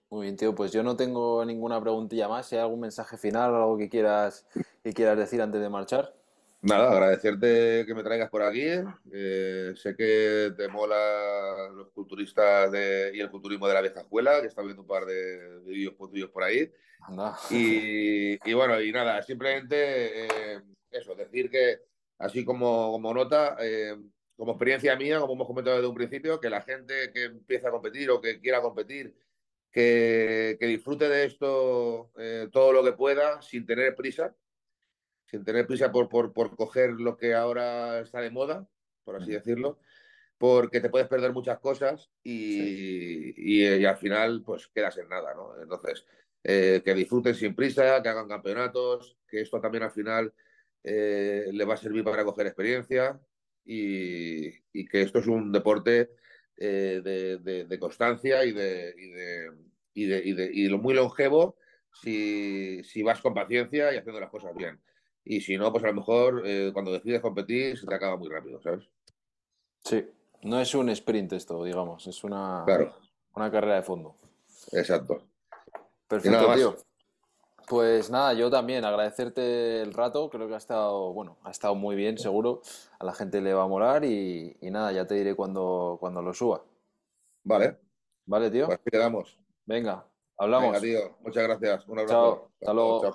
Muy bien, tío, pues yo no tengo ninguna preguntilla más. Si hay algún mensaje final algo que quieras, que quieras decir antes de marchar. Nada, agradecerte que me traigas por aquí. Eh, sé que te mola los culturistas y el culturismo de la vieja escuela, que está viendo un par de, vídeos por ahí. Y, bueno, y nada, simplemente eh, eso, decir que así como, como nota, eh, como experiencia mía, como hemos comentado desde un principio, que la gente que empieza a competir o que quiera competir, que, disfrute de esto todo lo que pueda sin tener prisa, sin tener prisa por, por, por coger lo que ahora está de moda, por así decirlo porque te puedes perder muchas cosas y, y, al final pues quedas en nada, ¿no? Entonces, eh, que disfruten sin prisa, que hagan campeonatos, que esto también al final eh, le va a servir para coger experiencia y, que esto es un deporte eh, de, constancia y de, y lo muy longevo si, si, vas con paciencia y haciendo las cosas bien. Y si no, pues a lo mejor cuando decides competir se te acaba muy rápido, ¿sabes? Sí, no es un sprint esto, digamos, es una, una carrera de fondo. Exacto. Perfecto, tío. Pues nada, yo también agradecerte el rato, creo que ha estado, bueno, ha estado muy bien, seguro. A la gente le va a molar y, nada, ya te diré cuando, cuando lo suba. Vale. Vale, tío. Pues quedamos. Venga, hablamos. Venga, tío. Muchas gracias. Un abrazo. Chao. Hasta luego.